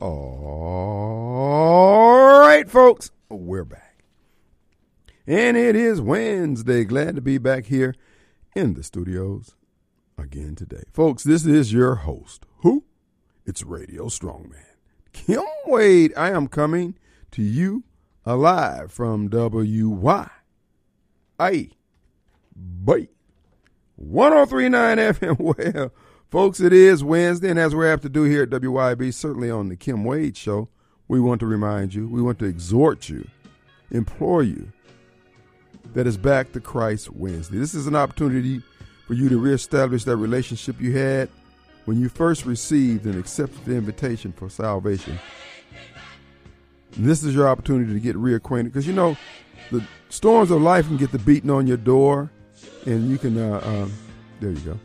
All right, folks, we're back. And it is Wednesday. Glad to be back here in the studios again today. Folks, this is your host. Who? It's Radio Strongman. Kim Wade. I am coming to you alive from WY. I, Bay. 1039 FM. Well, folks, it is Wednesday, and as we have to do here at WYB, certainly on the Kim Wade Show, we want to remind you, we want to exhort you, implore you that it's back to Christ Wednesday. This is an opportunity for you to reestablish that relationship you had when you first received and accepted the invitation for salvation. This is your opportunity to get reacquainted because you know the storms of life can get the beating on your door and you can uh, um, there you go.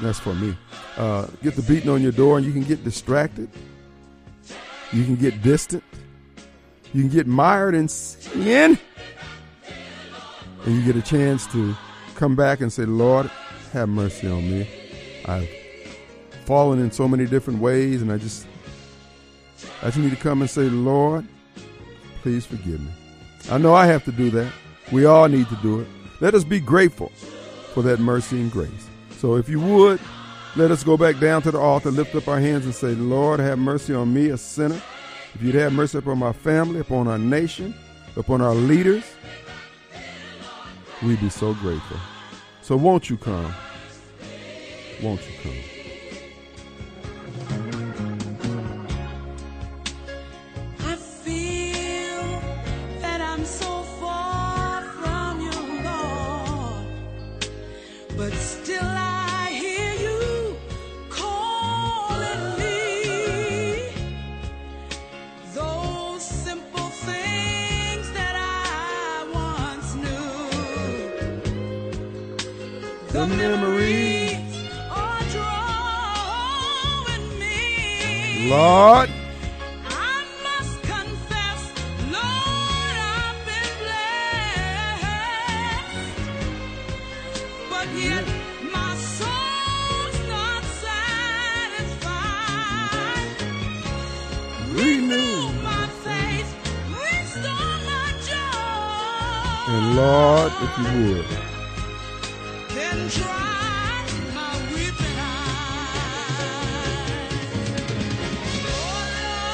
That's for me. Uh, get the beating on your door, and you can get distracted. You can get distant. You can get mired in sin, and you get a chance to come back and say, "Lord, have mercy on me. I've fallen in so many different ways, and I just, I just need to come and say, Lord, please forgive me." I know I have to do that. We all need to do it. Let us be grateful for that mercy and grace. So if you would, let us go back down to the altar, lift up our hands and say, Lord, have mercy on me, a sinner. If you'd have mercy upon my family, upon our nation, upon our leaders, we'd be so grateful. So won't you come? Won't you come? The memories are drawing me. Lord. I must confess, Lord, I've been blessed. But yet my soul's not satisfied. Renew my faith, restore my joy. And Lord, if you would.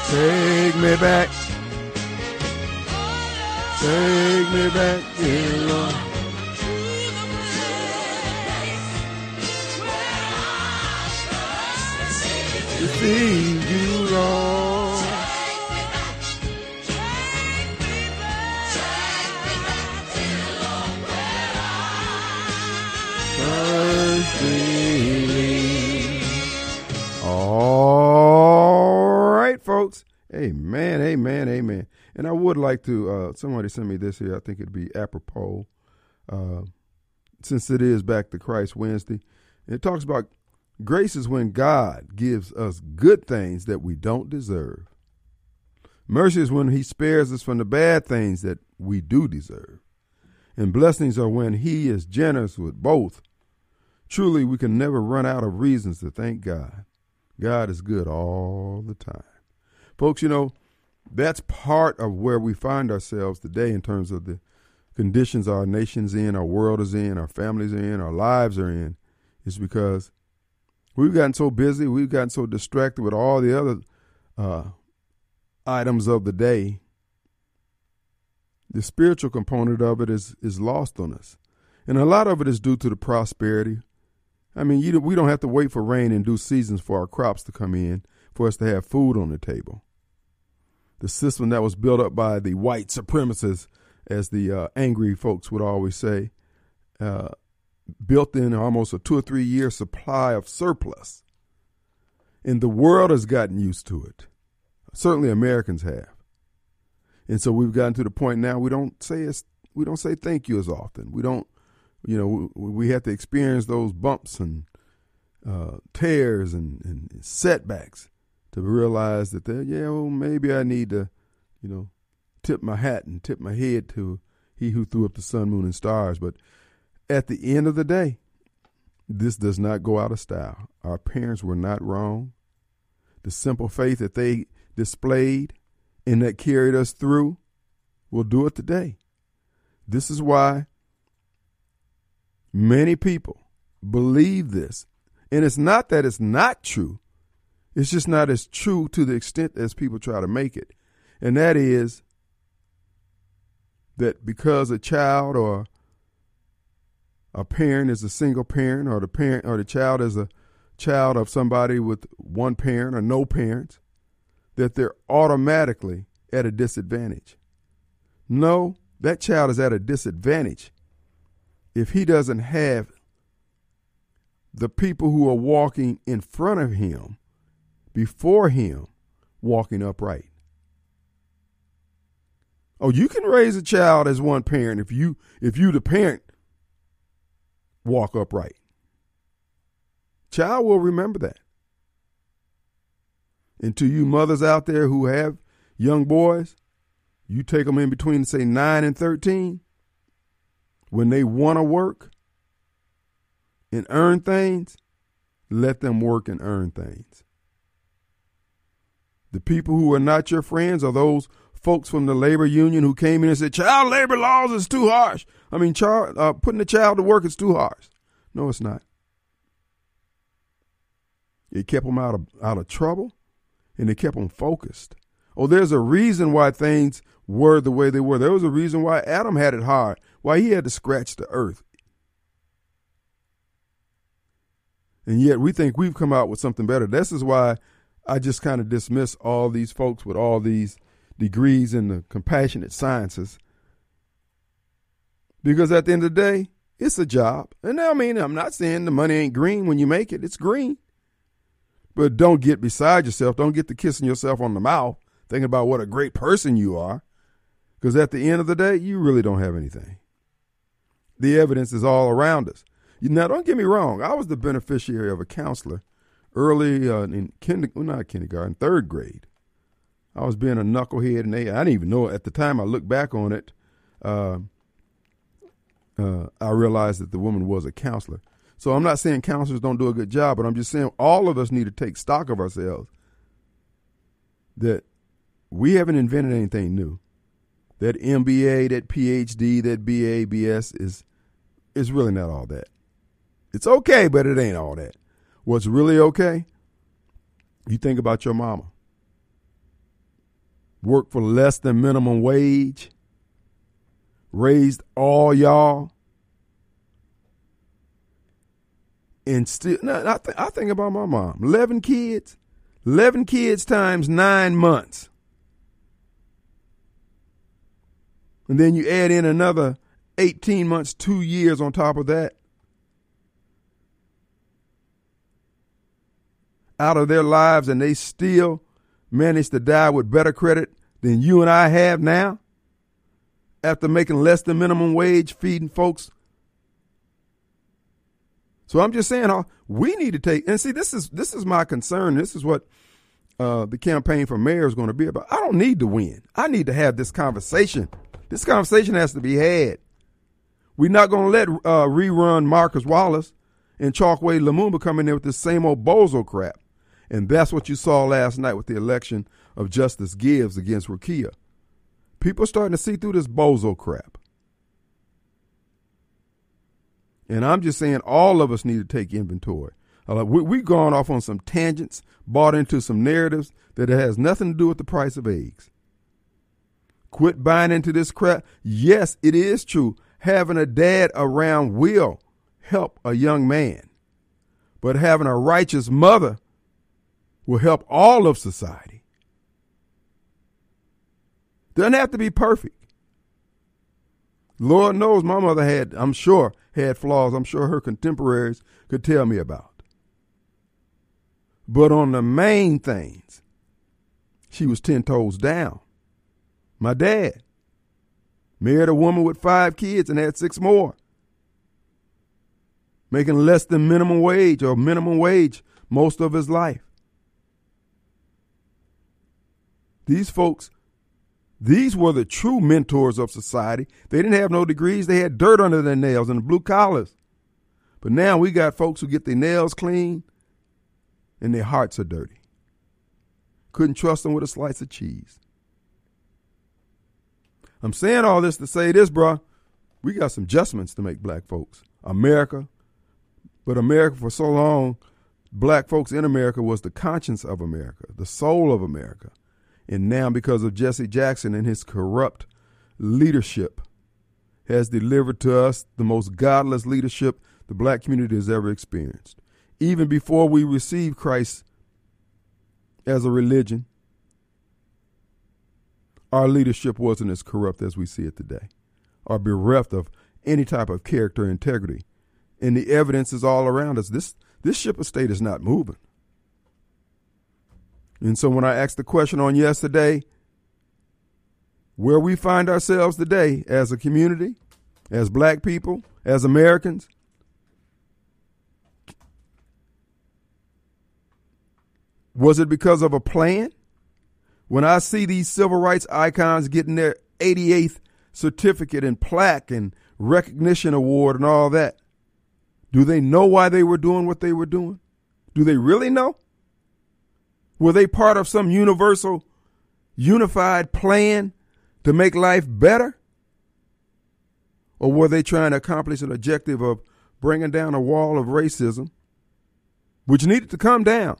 Take me back. Take me back, dear Lord. To see you, Amen, amen, amen. And I would like to, uh, somebody send me this here. I think it'd be apropos. Uh, since it is back to Christ Wednesday, it talks about grace is when God gives us good things that we don't deserve. Mercy is when He spares us from the bad things that we do deserve. And blessings are when He is generous with both. Truly, we can never run out of reasons to thank God. God is good all the time. Folks, you know, that's part of where we find ourselves today in terms of the conditions our nation's in, our world is in, our families are in, our lives are in, is because we've gotten so busy, we've gotten so distracted with all the other uh, items of the day. The spiritual component of it is is lost on us, and a lot of it is due to the prosperity. I mean, you, we don't have to wait for rain and due seasons for our crops to come in for us to have food on the table. The system that was built up by the white supremacists as the uh, angry folks would always say, uh, built in almost a two or three year supply of surplus. And the world has gotten used to it. Certainly Americans have. And so we've gotten to the point now we don't say we don't say thank you as often. We don't, you know, we, we have to experience those bumps and uh, tears and, and setbacks to realize that, they yeah, well, maybe I need to, you know, tip my hat and tip my head to he who threw up the sun, moon, and stars. But at the end of the day, this does not go out of style. Our parents were not wrong. The simple faith that they displayed and that carried us through will do it today. This is why many people believe this. And it's not that it's not true, it's just not as true to the extent as people try to make it. And that is that because a child or a parent is a single parent or the parent or the child is a child of somebody with one parent or no parents that they're automatically at a disadvantage. No, that child is at a disadvantage if he doesn't have the people who are walking in front of him before him walking upright. Oh, you can raise a child as one parent if you if you the parent walk upright. Child will remember that. And to you mothers out there who have young boys, you take them in between say 9 and 13 when they want to work and earn things, let them work and earn things. The people who are not your friends are those folks from the labor union who came in and said child labor laws is too harsh. I mean, child, uh, putting a child to work is too harsh. No, it's not. It kept them out of out of trouble, and it kept them focused. Oh, there's a reason why things were the way they were. There was a reason why Adam had it hard, why he had to scratch the earth. And yet we think we've come out with something better. This is why I just kind of dismiss all these folks with all these degrees in the compassionate sciences. Because at the end of the day, it's a job. And I mean, I'm not saying the money ain't green when you make it, it's green. But don't get beside yourself. Don't get to kissing yourself on the mouth, thinking about what a great person you are. Because at the end of the day, you really don't have anything. The evidence is all around us. Now, don't get me wrong. I was the beneficiary of a counselor early uh, in kinder, well, not kindergarten, third grade. I was being a knucklehead, and they, I didn't even know it. at the time. I look back on it. Uh, uh, I realized that the woman was a counselor. So I'm not saying counselors don't do a good job, but I'm just saying all of us need to take stock of ourselves. That we haven't invented anything new. That MBA, that PhD, that BA, BS is is really not all that. It's okay, but it ain't all that. What's really okay? You think about your mama. Work for less than minimum wage. Raised all y'all. And still, no, I, th- I think about my mom. 11 kids. 11 kids times nine months. And then you add in another 18 months, two years on top of that. Out of their lives and they still manage to die with better credit than you and I have now after making less than minimum wage feeding folks. So I'm just saying, uh, we need to take and see. This is this is my concern. This is what uh, the campaign for mayor is going to be about. I don't need to win. I need to have this conversation. This conversation has to be had. We're not going to let uh, rerun Marcus Wallace and Chokwe Lumumba come in there with the same old bozo crap. And that's what you saw last night with the election of Justis Gibbs against Rukia. People are starting to see through this bozo crap. And I'm just saying all of us need to take inventory. We, we've gone off on some tangents, bought into some narratives that it has nothing to do with the price of eggs. Quit buying into this crap. Yes, it is true. Having a dad around will help a young man. But having a righteous mother will help all of society. Doesn't have to be perfect. Lord knows my mother had, I'm sure, had flaws I'm sure her contemporaries could tell me about. But on the main things, she was 10 toes down. My dad married a woman with five kids and had six more, making less than minimum wage or minimum wage most of his life. These folks, these were the true mentors of society. They didn't have no degrees, they had dirt under their nails and blue collars. But now we got folks who get their nails clean and their hearts are dirty. couldn't trust them with a slice of cheese. I'm saying all this to say this, bruh. We got some adjustments to make, black folks. America, but America for so long, black folks in America was the conscience of America, the soul of America. And now, because of Jesse Jackson and his corrupt leadership, has delivered to us the most godless leadership the black community has ever experienced. Even before we received Christ as a religion, our leadership wasn't as corrupt as we see it today, or bereft of any type of character integrity. And the evidence is all around us. This this ship of state is not moving. And so when I asked the question on yesterday, where we find ourselves today as a community, as black people, as Americans, was it because of a plan? When I see these civil rights icons getting their 88th certificate and plaque and recognition award and all that, do they know why they were doing what they were doing? Do they really know? Were they part of some universal, unified plan to make life better? Or were they trying to accomplish an objective of bringing down a wall of racism, which needed to come down?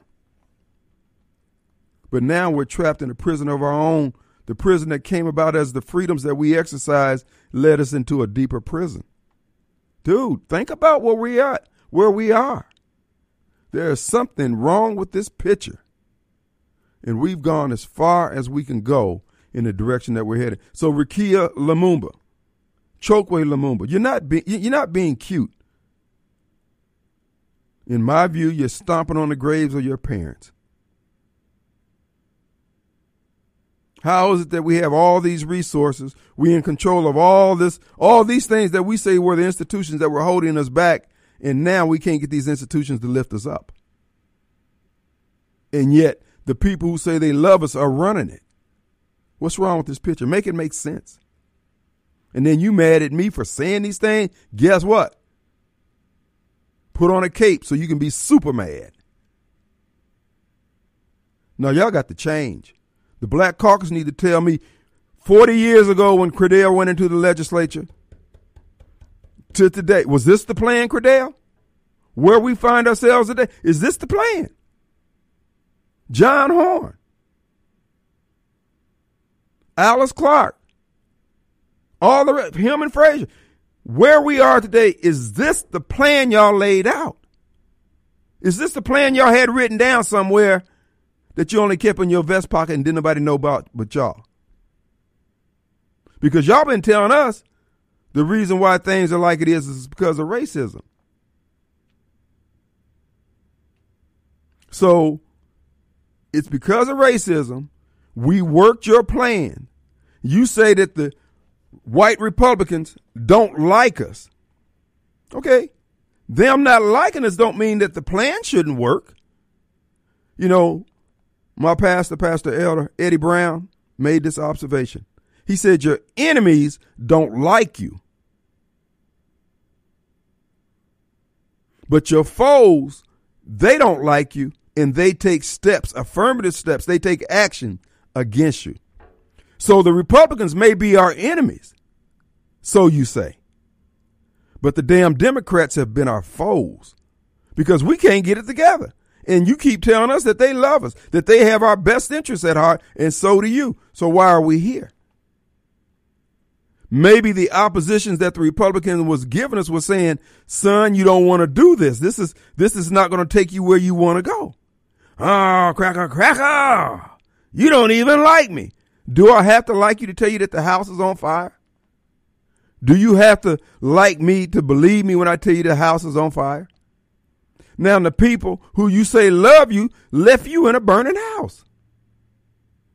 But now we're trapped in a prison of our own. The prison that came about as the freedoms that we exercise led us into a deeper prison. Dude, think about where we are, where we are. There is something wrong with this picture. And we've gone as far as we can go in the direction that we're headed. So Rukia Lumumba, Chokwe Lumumba, you're not be, you're not being cute. In my view, you're stomping on the graves of your parents. How is it that we have all these resources? We in control of all this, all these things that we say were the institutions that were holding us back, and now we can't get these institutions to lift us up. And yet, the people who say they love us are running it. What's wrong with this picture? Make it make sense. And then you mad at me for saying these things? Guess what? Put on a cape so you can be super mad. Now y'all got to change. The Black Caucus need to tell me 40 years ago when Credell went into the legislature to today, was this the plan, Credell? Where we find ourselves today? Is this the plan? John Horhn, Alyce Clarke, all the rest, Hillman Frazier. Where we are today, is this the plan y'all laid out? Is this the plan y'all had written down somewhere that you only kept in your vest pocket and didn't nobody know about but y'all? Because y'all been telling us the reason why things are like it is is because of racism. So it's because of racism. We worked your plan. You say that the white Republicans don't like us. Okay. Them not liking us don't mean that the plan shouldn't work. You know, my pastor, Pastor Elder Eddie Brown, made this observation. He said, Your enemies don't like you. But your foes, they don't like you and they take steps, affirmative steps, they take action against you. So the Republicans may be our enemies, so you say. But the damn Democrats have been our foes because we can't get it together. And you keep telling us that they love us, that they have our best interests at heart, and so do you. So why are we here? Maybe the oppositions that the Republican was giving us was saying, son, you don't want to do this. This is, this is not going to take you where you want to go. Oh, cracker, cracker. You don't even like me. Do I have to like you to tell you that the house is on fire? Do you have to like me to believe me when I tell you the house is on fire? Now, the people who you say love you left you in a burning house.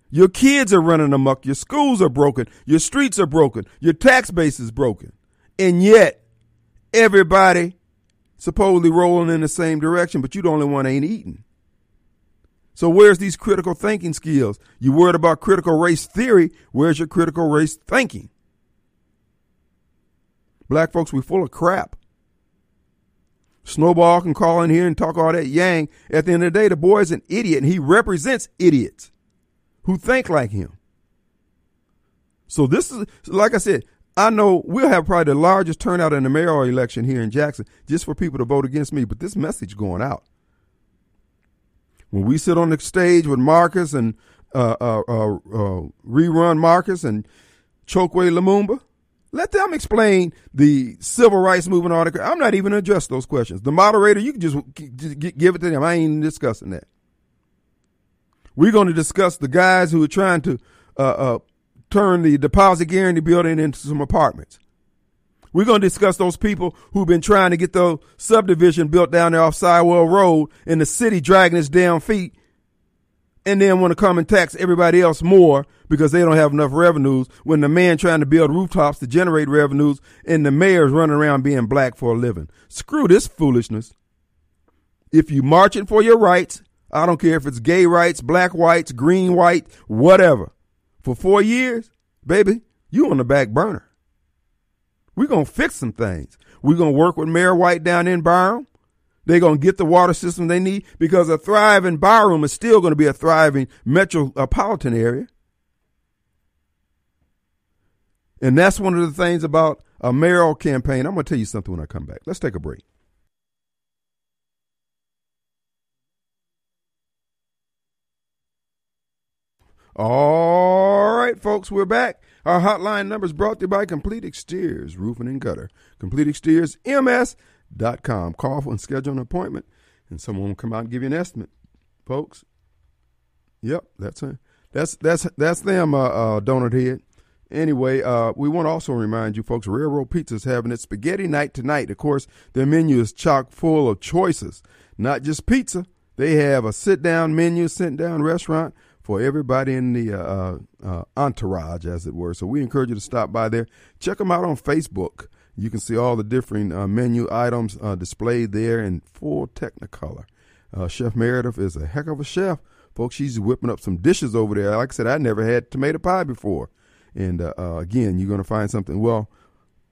Your kids are running amok. Your schools are broken. Your streets are broken. Your tax base is broken. And yet, everybody supposedly rolling in the same direction, but you the only one ain't eating. So where's these critical thinking skills? You worried about critical race theory. Where's your critical race thinking? Black folks, we full of crap. Snowball can call in here and talk all that yang. At the end of the day, the boy is an idiot and he represents idiots. who think like him. So this is like I said, I know we'll have probably the largest turnout in the mayoral election here in Jackson just for people to vote against me, but this message going out. When we sit on the stage with Marcus and uh, uh, uh, uh, rerun Marcus and Chokwe Lumumba, let them explain the civil rights movement article. I'm not even address those questions. The moderator, you can just, just give it to them. I ain't discussing that. We're going to discuss the guys who are trying to uh, uh, turn the Deposit Guaranty building into some apartments. We're going to discuss those people who've been trying to get the subdivision built down there off Siwell Road and the city dragging its damn feet and then want to come and tax everybody else more because they don't have enough revenues when the man trying to build rooftops to generate revenues and the mayor's running around being black for a living. Screw this foolishness. If you're marching for your rights, I don't care if it's gay rights, black whites, green white, whatever. For four years, baby, you on the back burner. We're going to fix some things. We're going to work with Mayor White down in Byram. They're going to get the water system they need because a thriving Byram is still going to be a thriving metropolitan area. And that's one of the things about a mayoral campaign. I'm going to tell you something when I come back. Let's take a break. All right, folks, we're back. Our hotline number is brought to you by Complete Exteriors, Roofing and Gutter. Complete Exteriors, MS.com. Call and schedule an appointment, and someone will come out and give you an estimate, folks. Yep, that's a, that's that's that's them, uh, uh, donut head. Anyway, uh, we want to also remind you folks, Railroad Pizza is having its spaghetti night tonight. Of course, their menu is chock full of choices, not just pizza. They have a sit-down menu, sit-down restaurant for everybody in the uh, uh, entourage, as it were. So we encourage you to stop by there. Check them out on Facebook. You can see all the different uh, menu items uh, displayed there in full Technicolor. Uh, chef Meredith is a heck of a chef, folks. She's whipping up some dishes over there. Like I said, I never had tomato pie before, and uh, again, you're going to find something. Well,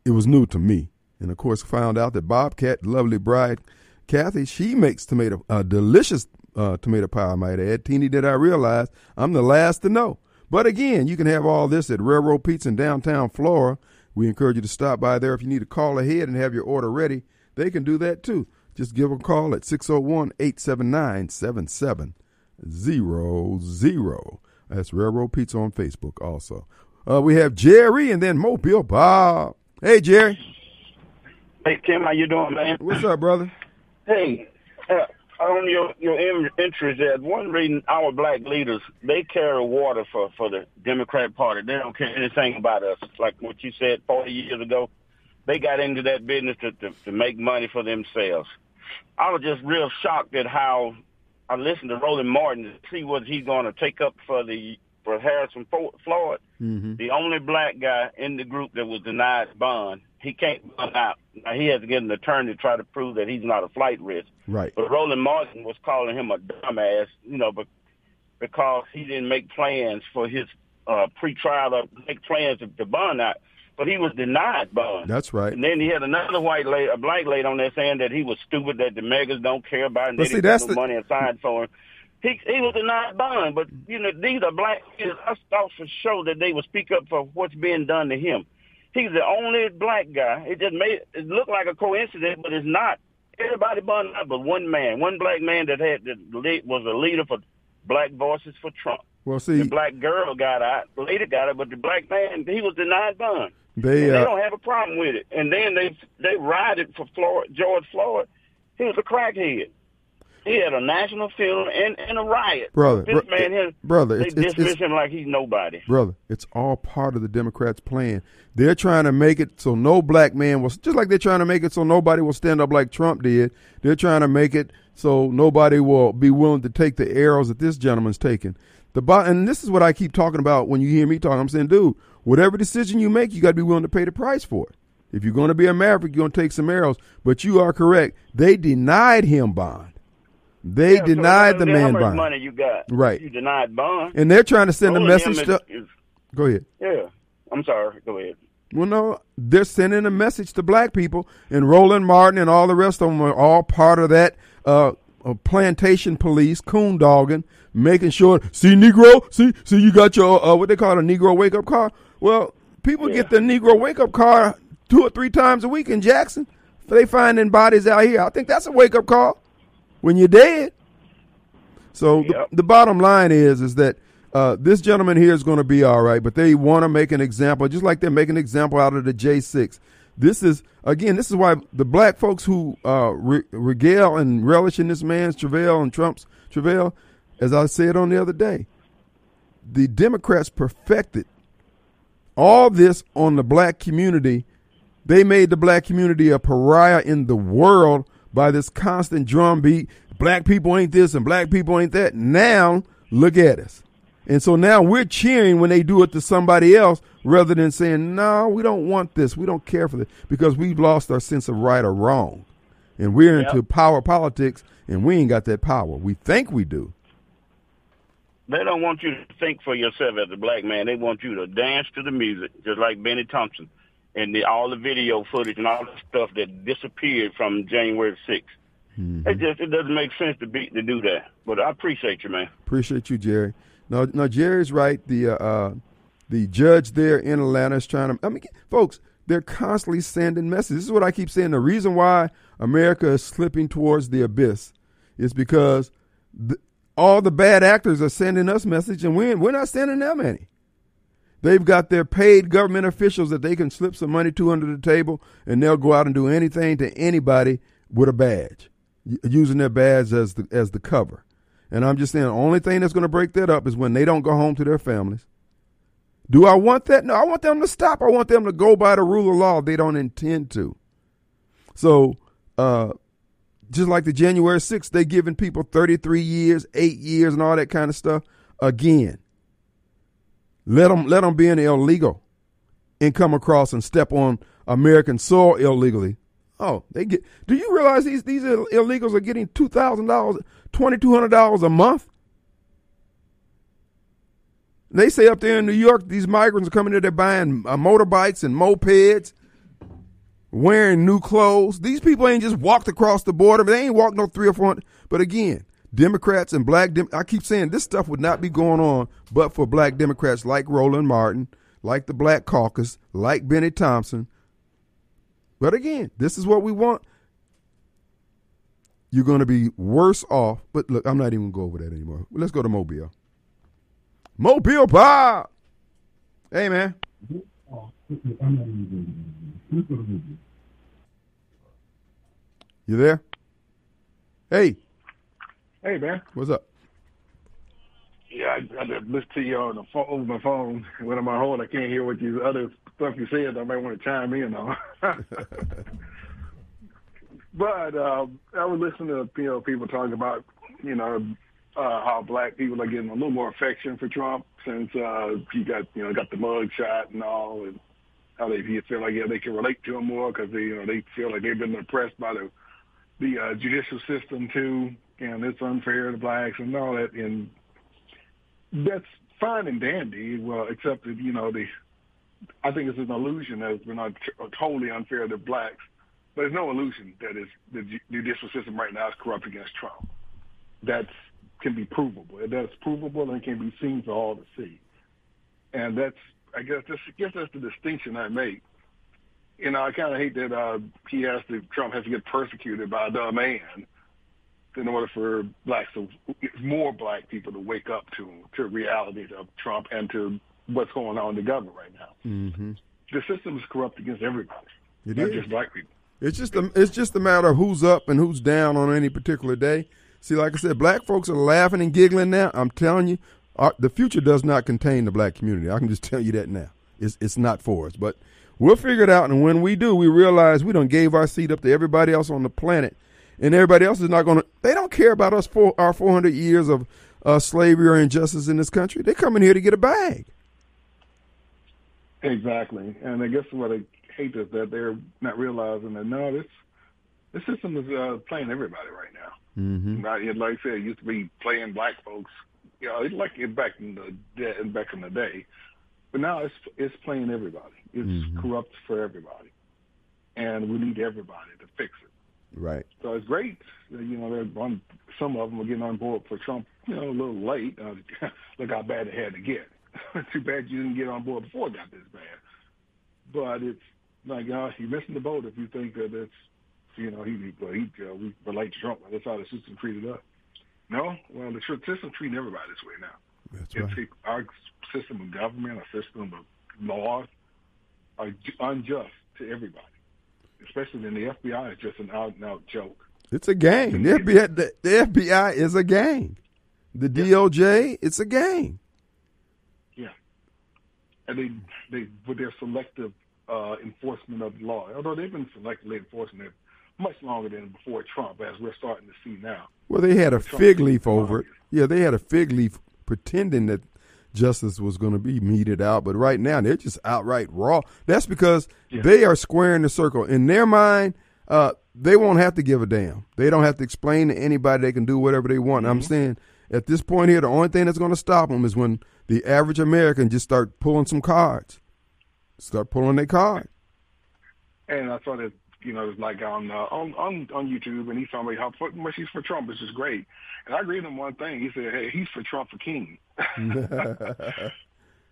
it was new to me, and of course, found out that Bobcat, lovely bride Kathy, she makes tomato delicious uh, tomato pie, I might add. Teeny did I realize I'm the last to know. But again, you can have all this at Railroad Pizza in downtown Flora. We encourage you to stop by there. If you need to call ahead and have your order ready, they can do that too. Just give them a call at 601 879 7700. That's Railroad Pizza on Facebook also. Uh, we have Jerry and then Mobile Bob. Hey, Jerry. Hey, Tim, how you doing, man? What's up, brother? Hey, uh, on your your in- interest, as one reading, our black leaders they carry water for for the Democrat Party. They don't care anything about us. Like what you said forty years ago, they got into that business to to, to make money for themselves. I was just real shocked at how I listened to Roland Martin to see what he's going to take up for the for Harrison Floyd, mm-hmm. the only black guy in the group that was denied bond. He can't bond out. Now, he has to get an attorney to try to prove that he's not a flight risk. Right. But Roland Martin was calling him a dumbass, you know, but because he didn't make plans for his uh, pre-trial or make plans to, to bond out. But he was denied bond. That's right. And then he had another white lady, a black lady on there saying that he was stupid, that the MAGAs don't care about him, But they see, didn't that's no the- money aside for him. He he was denied bond, but you know these are black kids. I thought for sure that they would speak up for what's being done to him. He's the only black guy. It just made it look like a coincidence, but it's not. Everybody bonded out, but one man, one black man that had that lead- was a leader for Black Voices for Trump. Well, see, The black girl got out, the lady got it, but the black man he was denied bond. they And they uh, don't have a problem with it. And then they they rioted for Floyd, George Floyd. He was a crackhead. He had a national funeral and, and a riot. Brother, this bro- man here, brother, they it's- dismiss it's- him like he's nobody. brother, it's all part of the Democrats' plan. They're trying to make it so no black man will, just like they're trying to make it so nobody will stand up like Trump did. They're trying to make it so nobody will be willing to take the arrows that this gentleman's taking. The and this is what I keep talking about when you hear me talking. I'm saying, dude, whatever decision you make, you got to be willing to pay the price for it. If you're going to be a maverick, you're going to take some arrows. But you are correct. They denied him bond. They Yeah, so denied the man bond, money you got? Right. You denied bond. and they're trying to send a message him to. is- is- Go ahead. yeah. I'm sorry. Go ahead. Well, no, they're sending a message to black people, and Roland Martin and all the rest of them are all part of that uh, uh, plantation police, coon dogging, making sure. See, Negro, see, see, you got your uh, what they call it, a Negro wake up car. Well, people Yeah. get the Negro wake up car two or three times a week in Jackson. They finding bodies out here. I think that's a wake up call when you're dead. So Yep. the, the bottom line is is that uh, this gentleman here is going to be all right, but they want to make an example, just like they're making an example out of the J6. This is again, this is why the black folks who uh, re- regale and relish in this man's travail and Trump's travail, as I said on the other day, the Democrats perfected all this on the black community. They made the black community a pariah in the world by this constant drumbeat. Black people ain't this and black people ain't that. Now look at us. And so now we're cheering when they do it to somebody else rather than saying, no, we don't want this. We don't care for this because we've lost our sense of right or wrong. And we're Yep. into power politics and we ain't got that power. We think we do. They don't want you to think for yourself as a black man. They want you to dance to the music, just like Bennie Thompson and the, all the video footage and all the stuff that disappeared from January 6th. It just it doesn't make sense to be to do that. But I appreciate you, man. Appreciate you, Jerry. No, no, Jerry's right. The uh, uh, the judge there in Atlanta is trying to. I mean, folks, they're constantly sending messages. This is what I keep saying. The reason why America is slipping towards the abyss is because the, all the bad actors are sending us messages, and we're we're not sending them any. They've got their paid government officials that they can slip some money to under the table, and they'll go out and do anything to anybody with a badge, using their badge as the as the cover. And I'm just saying, the only thing that's going to break that up is when they don't go home to their families. Do I want that? No, I want them to stop. I want them to go by the rule of law. They don't intend to. So, uh, just like the January 6th, they're giving people 33 years, eight years, and all that kind of stuff. Again, let them let them be an illegal and come across and step on American soil illegally. Oh, they get. Do you realize these these illegals are getting two thousand dollars, twenty two hundred dollars a month? They say up there in New York, these migrants are coming there. They're buying uh, motorbikes and mopeds, wearing new clothes. These people ain't just walked across the border. They ain't walked no three or four. But again, Democrats and black. Dem- I keep saying this stuff would not be going on, but for black Democrats like Roland Martin, like the Black Caucus, like Bennie Thompson. But again, this is what we want. You're going to be worse off. But look, I'm not even going to go over that anymore. Let's go to Mobile. Mobile Bob. Hey, man. You there? Hey, Hey man. what's up? Yeah, I, I listened to you on the phone, over my phone. When I'm on hold, I can't hear what you other stuff you said. I might want to chime in on. but um, I was listening to you know people talking about you know uh, how black people are getting a little more affection for Trump since uh, he got you know got the mug shot and all, and how they feel like yeah they can relate to him more because they you know they feel like they've been oppressed by the the uh, judicial system too, and it's unfair to blacks and all that. And that's fine and dandy. Well, except that you know the, I think it's an illusion that it's been totally unfair to blacks. But there's no illusion that is the judicial system right now is corrupt against Trump. That's can be provable. That's provable and can be seen for all to see. And that's I guess that's, I guess that's the distinction I make. You know, I kind of hate that uh, he has to Trump has to get persecuted by the man in order for blacks to more black people to wake up to to realities of Trump and to what's going on in the government right now. Mm-hmm. The system is corrupt against everybody, It not is. just black people. It's just a, it's just a matter of who's up and who's down on any particular day. See, like I said, black folks are laughing and giggling now. I'm telling you, our, the future does not contain the black community. I can just tell you that now. It's it's not for us, but we'll figure it out. And when we do, we realize we don't gave our seat up to everybody else on the planet, and everybody else is not going to. They don't care about us for our 400 years of uh, slavery or injustice in this country. They come in here to get a bag. Exactly, and I guess what I hate is that they're not realizing that no, this this system is uh, playing everybody right now. Mm-hmm. Right, like I said, it used to be playing black folks. You know, it's like it back in the day, back in the day, but now it's it's playing everybody. It's Mhm. corrupt for everybody, and we need everybody to fix it. Right. So it's great. You know, they're on, some of them are getting on board for Trump. You know, a little late. Uh, look how bad it had to get. Too bad you didn't get on board before it got this bad. But it's like, uh, you're missing the boat if you think that it's, you know, he, well, he, uh, we relate to Trump. That's how the system treated us. No, well, the system treating everybody this way now. That's It's right. our system of government, our system of laws are unjust to everybody, especially when the FBI is just an out and out joke. It's a gang. The FBI, the, the FBI is a gang. The DOJ, it's a gang. Yeah, and they they with their selective uh, enforcement of the law, although they've been selectively enforcing it much longer than before Trump, as we're starting to see now. Well, they had a Trump fig leaf over it. Yeah, they had a fig leaf pretending that justice was going to be meted out, but right now they're just outright raw. That's because Yeah. they are squaring the circle. In their mind, uh, they won't have to give a damn. They don't have to explain to anybody. They can do whatever they want. I'm saying at this point here, the only thing that's going to stop them is when the average American just start pulling some cards, start pulling their card. And I saw that you know like on uh, on on on YouTube, and he's talking about how much he's for Trump, which is great. And I agree with him one thing. He said, "Hey, he's for Trump for king."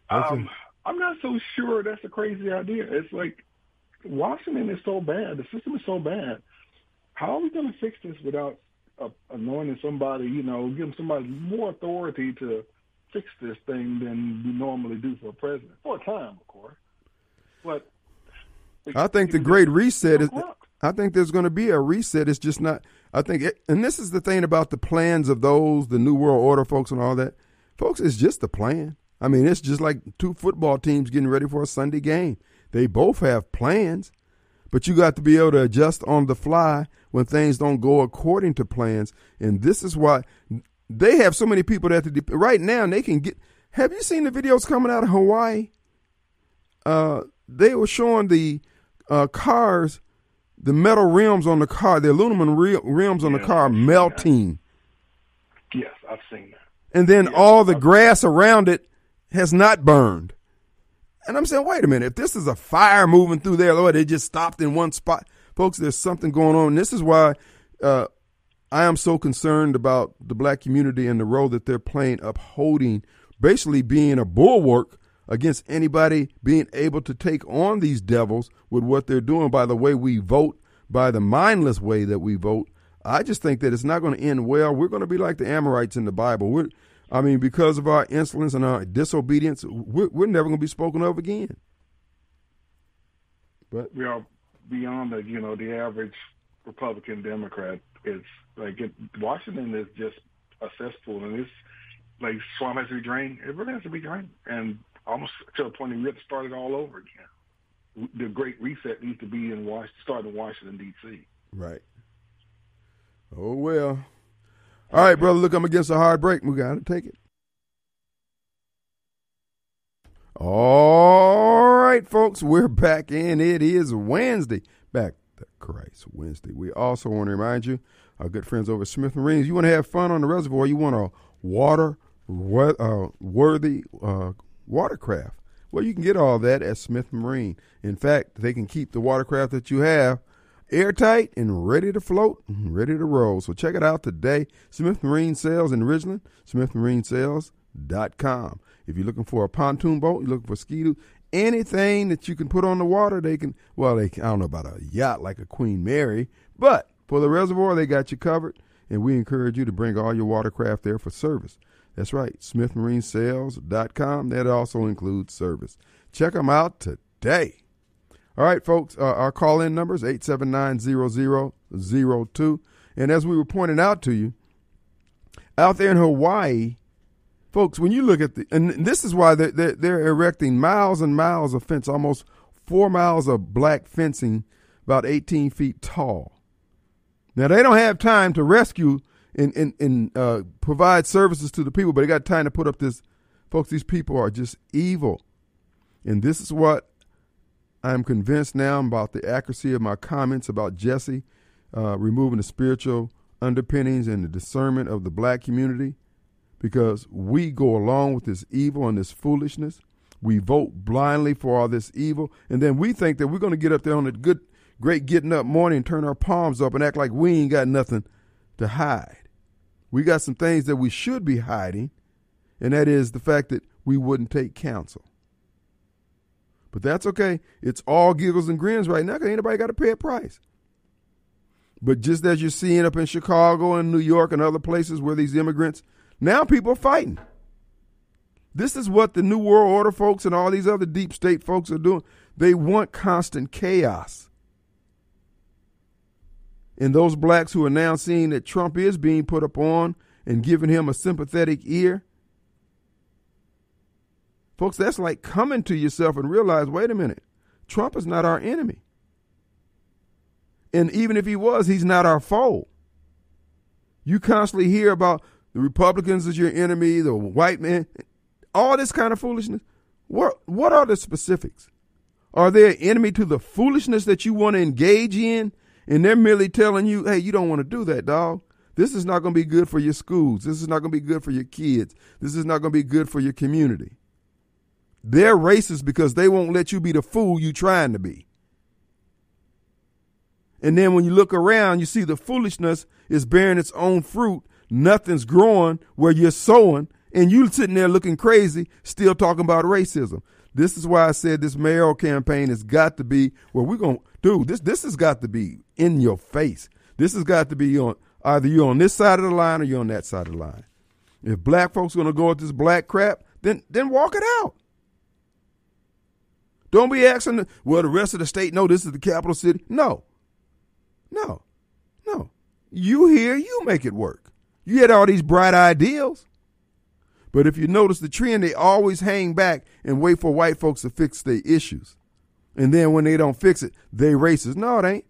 um, I'm not so sure that's a crazy idea. It's like Washington is so bad. The system is so bad. How are we going to fix this without uh, anointing somebody? You know, giving somebody more authority to fix this thing than we normally do for a president for a time, of course. But I think the great reset is. I think there's going to be a reset. It's just not. I think, it, and this is the thing about the plans of those, the New World Order folks, and all that. Folks, it's just a plan. I mean, it's just like two football teams getting ready for a Sunday game. They both have plans, but you got to be able to adjust on the fly when things don't go according to plans. And this is why they have so many people that to, right now they can get. Have you seen the videos coming out of Hawaii? Uh, they were showing the uh, cars, the metal rims on the car, the aluminum ri- rims on the car melting, Yes, I've seen that. and then Yeah, all the I've- grass around it has not burned. And I'm saying, wait a minute, if this is a fire moving through there, Lord, it just stopped in one spot. Folks, there's something going on. And this is why uh, I am so concerned about the black community and the role that they're playing, upholding, basically being a bulwark against anybody being able to take on these devils with what they're doing by the way we vote, by the mindless way that we vote. I just think that it's not going to end well. We're going to be like the Amorites in the Bible. We're, I mean, because of our insolence and our disobedience, we're, we're never going to be spoken of again. But We are beyond the you know the average Republican Democrat. It's like it, Washington is just a cesspool, and it's like swamp has to be drained. It really has to be drained, and almost to the point where we have to start it all over again. The Great Reset needs to be in Washington, start in Washington D.C. Right. Oh well. All right, brother. Look, I'm against a hard break. We got to take it. All right, folks. We're back in. It is Wednesday. Back to Christ Wednesday. We also want to remind you, our good friends over at Smith Marines, you want to have fun on the reservoir. You want a water, uh, worthy, uh, watercraft. Well, you can get all that at Smith Marine. In fact, they can keep the watercraft that you have airtight and ready to float, ready to roll. So check it out today. Smith Marine Sales in Ridgeland, smithmarinesales.com. If you're looking for a pontoon boat, you're looking for ski anything that you can put on the water, they can, well, they can, I don't know about a yacht like a Queen Mary, but for the reservoir, they got you covered. And we encourage you to bring all your watercraft there for service. That's right, smithmarinesales.com. That also includes service. Check them out today. All right, folks, uh, our call in number is 879-0002. And as we were pointing out to you, out there in Hawaii, folks, when you look at the, and this is why they're, they're, they're erecting miles and miles of fence, almost four miles of black fencing, about 18 feet tall. Now, they don't have time to rescue and, and, and uh, provide services to the people, but they got time to put up this. Folks, these people are just evil. And this is what I'm convinced now about the accuracy of my comments about Jesse uh, removing the spiritual underpinnings and the discernment of the black community because we go along with this evil and this foolishness. We vote blindly for all this evil, and then we think that we're going to get up there on a good great getting up morning turn our palms up and act like we ain't got nothing to hide. We got some things that we should be hiding, and that is the fact that we wouldn't take counsel. But that's okay. It's all giggles and grins right now because anybody got to pay a price. But just as you're seeing up in Chicago and New York and other places where these immigrants, now people are fighting. This is what the New World Order folks and all these other deep state folks are doing. They want constant chaos. And those blacks who are now seeing that Trump is being put upon and giving him a sympathetic ear, folks, that's like coming to yourself and realize wait a minute, Trump is not our enemy. And even if he was, he's not our foe. You constantly hear about the Republicans as your enemy, the white man, all this kind of foolishness. What what are the specifics? Are they an enemy to the foolishness that you want to engage in? And they're merely telling you, hey, you don't want to do that, dog. This is not going to be good for your schools. This is not going to be good for your kids. This is not going to be good for your community. They're racist because they won't let you be the fool you're trying to be. And then when you look around, you see the foolishness is bearing its own fruit. Nothing's growing where you're sowing, and you sitting there looking crazy, still talking about racism. This is why I said this mayoral campaign has got to be where we're going, dude. This this has got to be in your face. This has got to be on either you're on this side of the line or you're on that side of the line. If black folks to go with this black crap, then then walk it out. Don't be asking, well, the rest of the state know this is the capital city. No, no, no. You here, you make it work. You had all these bright ideals. But if you notice the trend, they always hang back and wait for white folks to fix their issues. And then when they don't fix it, they racist. No, it ain't.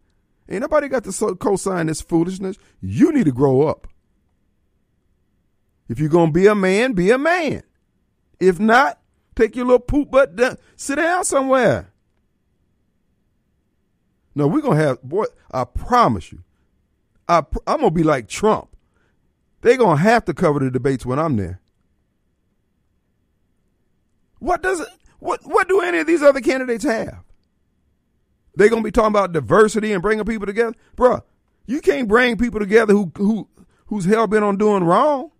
Ain't nobody got to co-sign this foolishness. You need to grow up. If you're gonna be a man, be a man. If not, take your little poop butt down, sit down somewhere. No, we're gonna have boy. I promise you, I I'm gonna be like Trump. They're gonna have to cover the debates when I'm there. What does it? What what do any of these other candidates have? They gonna be talking about diversity and bringing people together, bruh. You can't bring people together who who who's hell bent on doing wrong.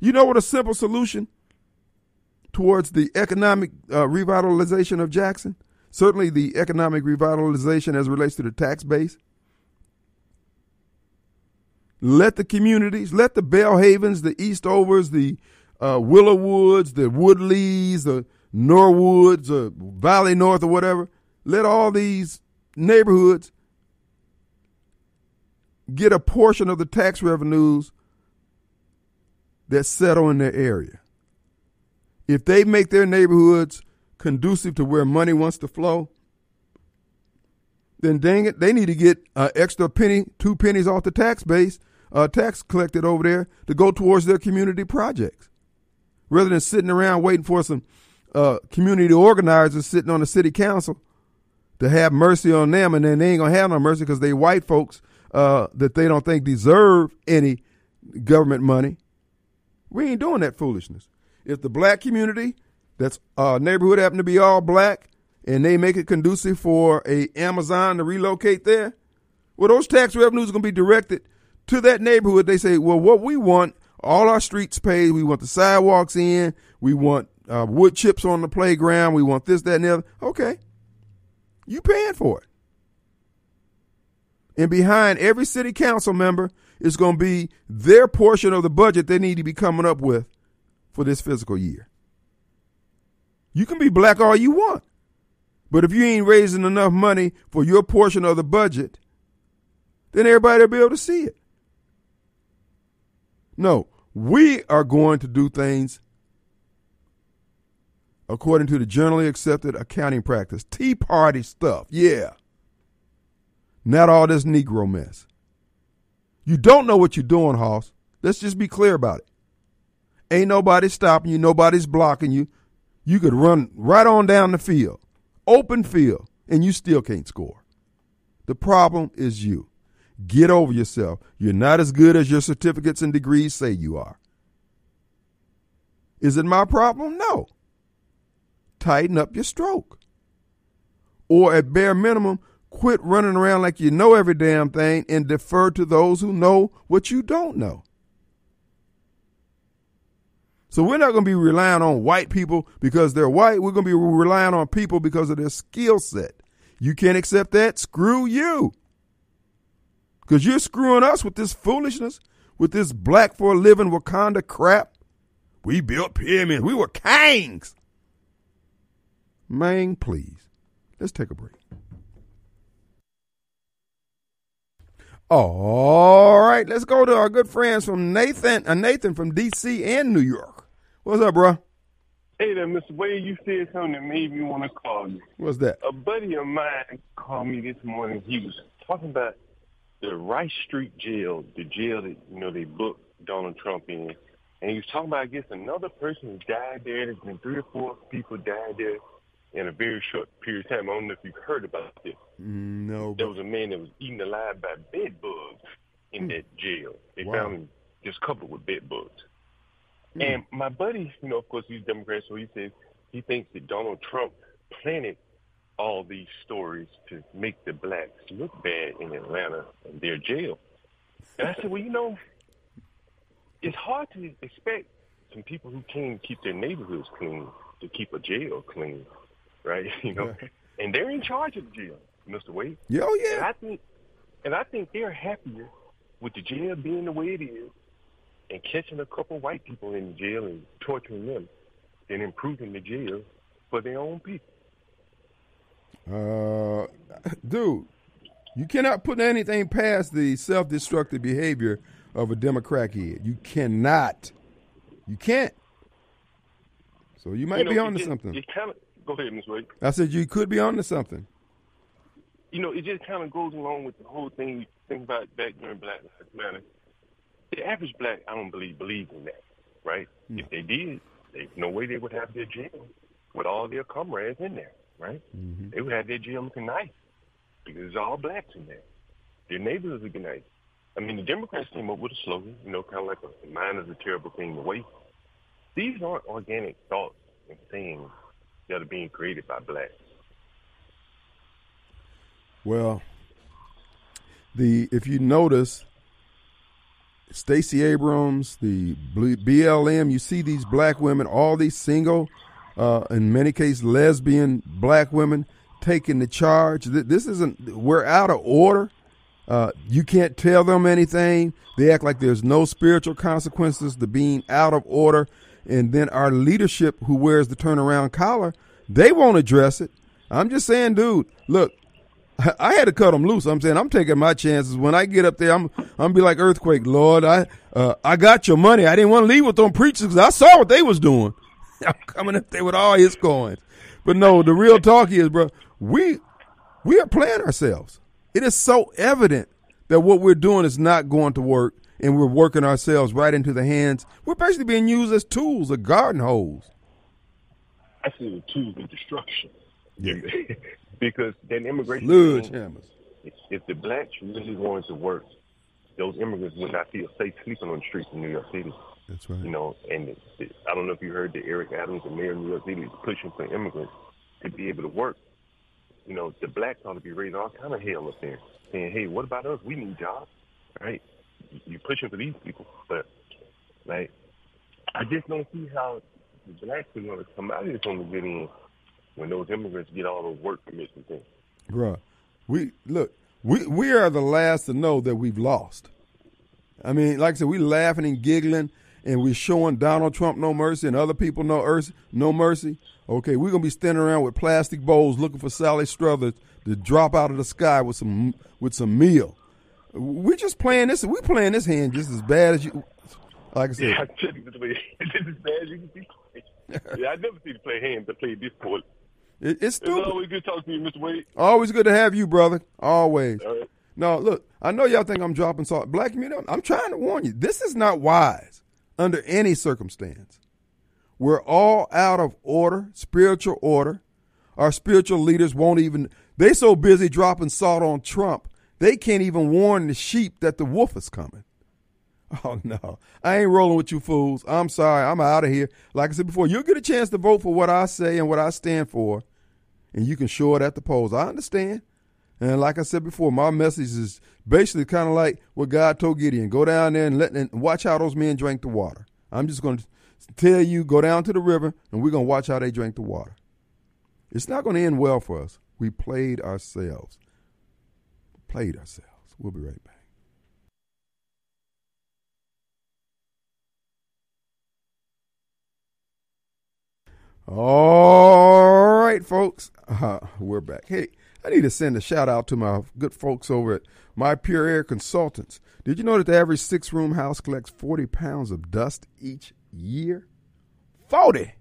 You know what a simple solution towards the economic uh, revitalization of Jackson? Certainly, the economic revitalization as relates to the tax base. Let the communities, let the Belhavens, the Eastovers, the uh, Willowwoods, the Woodleys, the Norwoods, or Valley North, or whatever, let all these neighborhoods get a portion of the tax revenues that settle in their area. If they make their neighborhoods conducive to where money wants to flow, then dang it, they need to get an extra penny, two pennies off the tax base, uh, tax collected over there to go towards their community projects, rather than sitting around waiting for some uh, community organizers sitting on the city council to have mercy on them, and then they ain't gonna have no mercy because they white folks uh, that they don't think deserve any government money. We ain't doing that foolishness. If the black community, that's uh, neighborhood happen to be all black, and they make it conducive for a Amazon to relocate there, well, those tax revenues are to be directed to that neighborhood. They say, well, what we want, all our streets paid, we want the sidewalks in, we want uh, wood chips on the playground, we want this, that, and the other. Okay, you paying for it. And behind every city council member is going to be their portion of the budget they need to be coming up with for this fiscal year. You can be black all you want. But if you ain't raising enough money for your portion of the budget, then everybody will be able to see it. No, we are going to do things according to the generally accepted accounting practice. Tea Party stuff, yeah. Not all this Negro mess. You don't know what you're doing, Hoss. Let's just be clear about it. Ain't nobody stopping you, nobody's blocking you. You could run right on down the field, open field, and you still can't score. The problem is you. Get over yourself. You're not as good as your certificates and degrees say you are. Is it my problem? No. Tighten up your stroke. or at bare minimum, quit running around like you know every damn thing and defer to those who know what you don't know. So we're not going to be relying on white people because they're white. We're going to be relying on people because of their skill set. You can't accept that? Screw you. Because you're screwing us with this foolishness, with this black for a living Wakanda crap. We built pyramids. We were kings. Man, please. Let's take a break. All right, let's go to our good friends from Nathan, uh, Nathan from DC and New York. What's up, bro? Hey there, Mr. Wade. You said something that made me want to call you. What's that? A buddy of mine called me this morning. He was talking about the Rice Street jail, the jail that you know they booked Donald Trump in, and he was talking about I guess another person who died there. There's been three or four people died there in a very short period of time. I don't know if you've heard about this. Mm, No, There was a man that was eaten alive by bed bugs in that jail. They Wow. found him just covered with bed bugs. And my buddy, you know, of course, he's Democrat, so he says he thinks that Donald Trump planted all these stories to make the blacks look bad in Atlanta and their jail. And I said, well, you know, it's hard to expect some people who can't keep their neighborhoods clean to keep a jail clean, right? You know, and they're in charge of the jail, Mr. Wade. Yeah, oh, And yeah. I think, and I think they're happier with the jail being the way it is, and catching a couple white people in the jail and torturing them, than improving the jail for their own people. Uh, dude, you cannot put anything past the self-destructive behavior of a Democrat kid. You cannot. You can't. So you might You know, be onto something. It kind of go ahead, Ms. Wade. I said you could be onto something. You know, it just kind of goes along with the whole thing you think about back during Black Lives Matter. The average black, I don't believe, believes in that, right? Hmm. If they did, there's no way they would have their jail with all their comrades in there, right? Mm-hmm. They would have their jail looking nice because there's all blacks in there. Their neighborhoods looking nice. I mean, the Democrats came up with a slogan, you know, kind of like a "mind is a terrible thing to waste." These aren't organic thoughts and things that are being created by blacks. Well, the if you notice, Stacey Abrams, the BLM, you see these black women, all these single, uh, in many cases lesbian black women taking the charge. This isn't. We're out of order. Uh, you can't tell them anything. They act like there's no spiritual consequences to being out of order. And then our leadership, who wears the turnaround collar, they won't address it. I'm just saying, dude. Look, I had to cut them loose. I'm saying I'm taking my chances. When I get up there, I'm I'm be like earthquake. Lord, I uh, I got your money. I didn't want to leave with them preachers because I saw what they was doing. I'm coming up there with all his coins. But no, the real talk is, bro, we we are playing ourselves. It is so evident that what we're doing is not going to work, and we're working ourselves right into the hands. We're basically being used as tools, a garden hose. I see the tools of destruction. Yeah. because that immigration Sludge hammers. if, if the blacks really wanted to work, those immigrants would not feel safe sleeping on the streets in New York City. That's right. You know, and it, it, I don't know if you heard that Eric Adams, the mayor of New York City, is pushing for immigrants to be able to work. You know, the blacks ought to be raising all kind of hell up there, saying, "Hey, what about us? We need jobs, right? You're pushing for these people, but like, I just don't see how the blacks are going to come out of this on the good when those immigrants get all those work permits things. Bruh, we look, we we are the last to know that we've lost. I mean, like I said, we laughing and giggling, and we showing Donald Trump no mercy and other people no mercy. No mercy. Okay, we're gonna be standing around with plastic bowls looking for Sally Struthers to drop out of the sky with some with some meal. We're just playing this. We playing this hand just as bad as you. Like I said, Yeah, I tell you this way, it's as bad as you can see. yeah, I never see to play hands that play this poorly. it, it's It's always good talking to you, Mr. Wade. Always good to have you, brother. Always. Right. No, look, I know y'all think I'm dropping salt. Black community, I'm trying to warn you. This is not wise under any circumstance. We're all out of order, spiritual order. Our spiritual leaders won't even, they so busy dropping salt on Trump, they can't even warn the sheep that the wolf is coming. Oh no, I ain't rolling with you fools. I'm sorry, I'm out of here. Like I said before, you'll get a chance to vote for what I say and what I stand for. and you can show it at the polls. I understand. And like I said before, my message is basically kind of like what God told Gideon: go down there and let and watch how those men drank the water. I'm just going to tell you, go down to the river, and we're going to watch how they drank the water. It's not going to end well for us. We played ourselves. Played ourselves. We'll be right back. All right, folks. Uh, we're back. Hey, I need to send a shout out to my good folks over at My Pure Air Consultants. Did you know that the average six room house collects 40 pounds of dust each year? 40!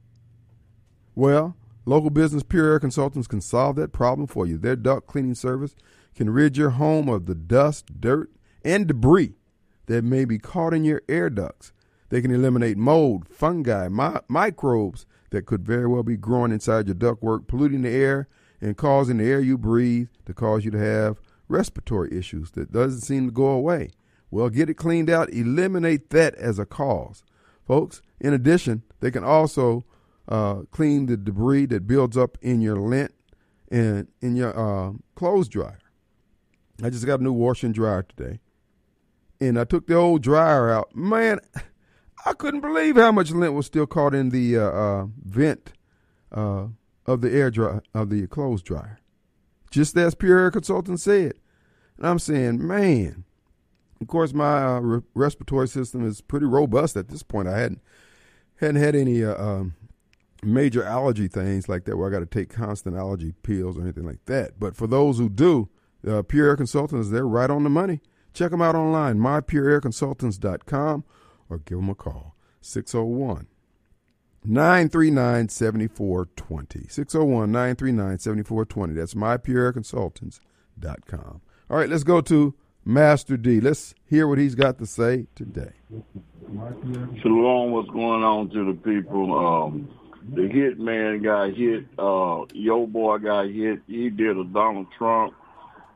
Well, local business Pure Air Consultants can solve that problem for you. Their duct cleaning service can rid your home of the dust, dirt, and debris that may be caught in your air ducts. They can eliminate mold, fungi, mi- microbes that could very well be growing inside your ductwork, polluting the air and causing the air you breathe to cause you to have respiratory issues that doesn't seem to go away. Well, get it cleaned out, eliminate that as a cause. Folks, in addition, they can also uh, clean the debris that builds up in your lint and in your uh, clothes dryer. I just got a new washer and dryer today. And I took the old dryer out. Man, I couldn't believe how much lint was still caught in the uh, uh, vent uh, of the air dry of the clothes dryer. Just as Pure Air Consultant said. And I'm saying, man, of course, my uh, re- respiratory system is pretty robust at this point. I hadn't hadn't had any uh, um, major allergy things like that where I got to take constant allergy pills or anything like that. But for those who do, uh, Pure Air Consultants, they're right on the money. Check them out online, mypureairconsultants.com, or give them a call, 601 939 7420. 601 939 7420. That's mypureairconsultants.com. All right, let's go to Master D. Let's hear what he's got to say today. Shalom, what's going on to the people? Um, the hit man got hit. Uh, Yo boy got hit. He did a Donald Trump.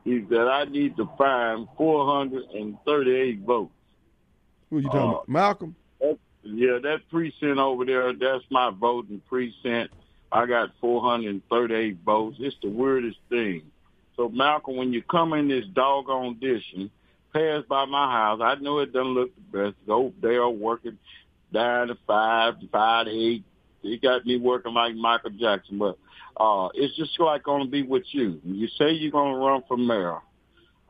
He said, I need to find 438 votes. Who are you talking Uh, about? Malcolm? Yeah, that precinct over there, that's my voting precinct. I got 438 votes. It's the weirdest thing. So, Malcolm, when you come in this doggone audition, pass by my house, I know it doesn't look the best. Go there working nine to five, five to eight. It got me working like Michael Jackson. But uh, it's just like going to be with you. You say you're going to run for mayor.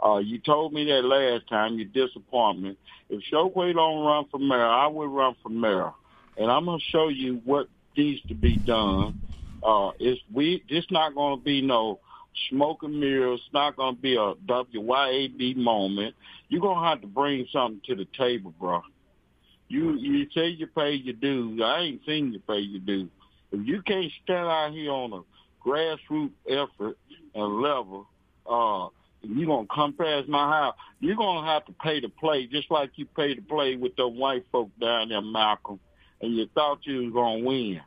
Uh, you told me that last time. You disappointed me. If Chokwe don't run for mayor, I will run for mayor. And I'm going to show you what needs to be done. Uh, it's we. This not going to be no smoke and mirrors. It's not going to be a WYAB moment. You're going to have to bring something to the table, bro. You you say you pay your dues. I ain't seen you pay your dues. If you can't stand out here on a grassroots effort and level, uh, you're gonna come past my house. You're gonna have to pay to play, just like you pay to play with the white folk down there, Malcolm. And you thought you was gonna win,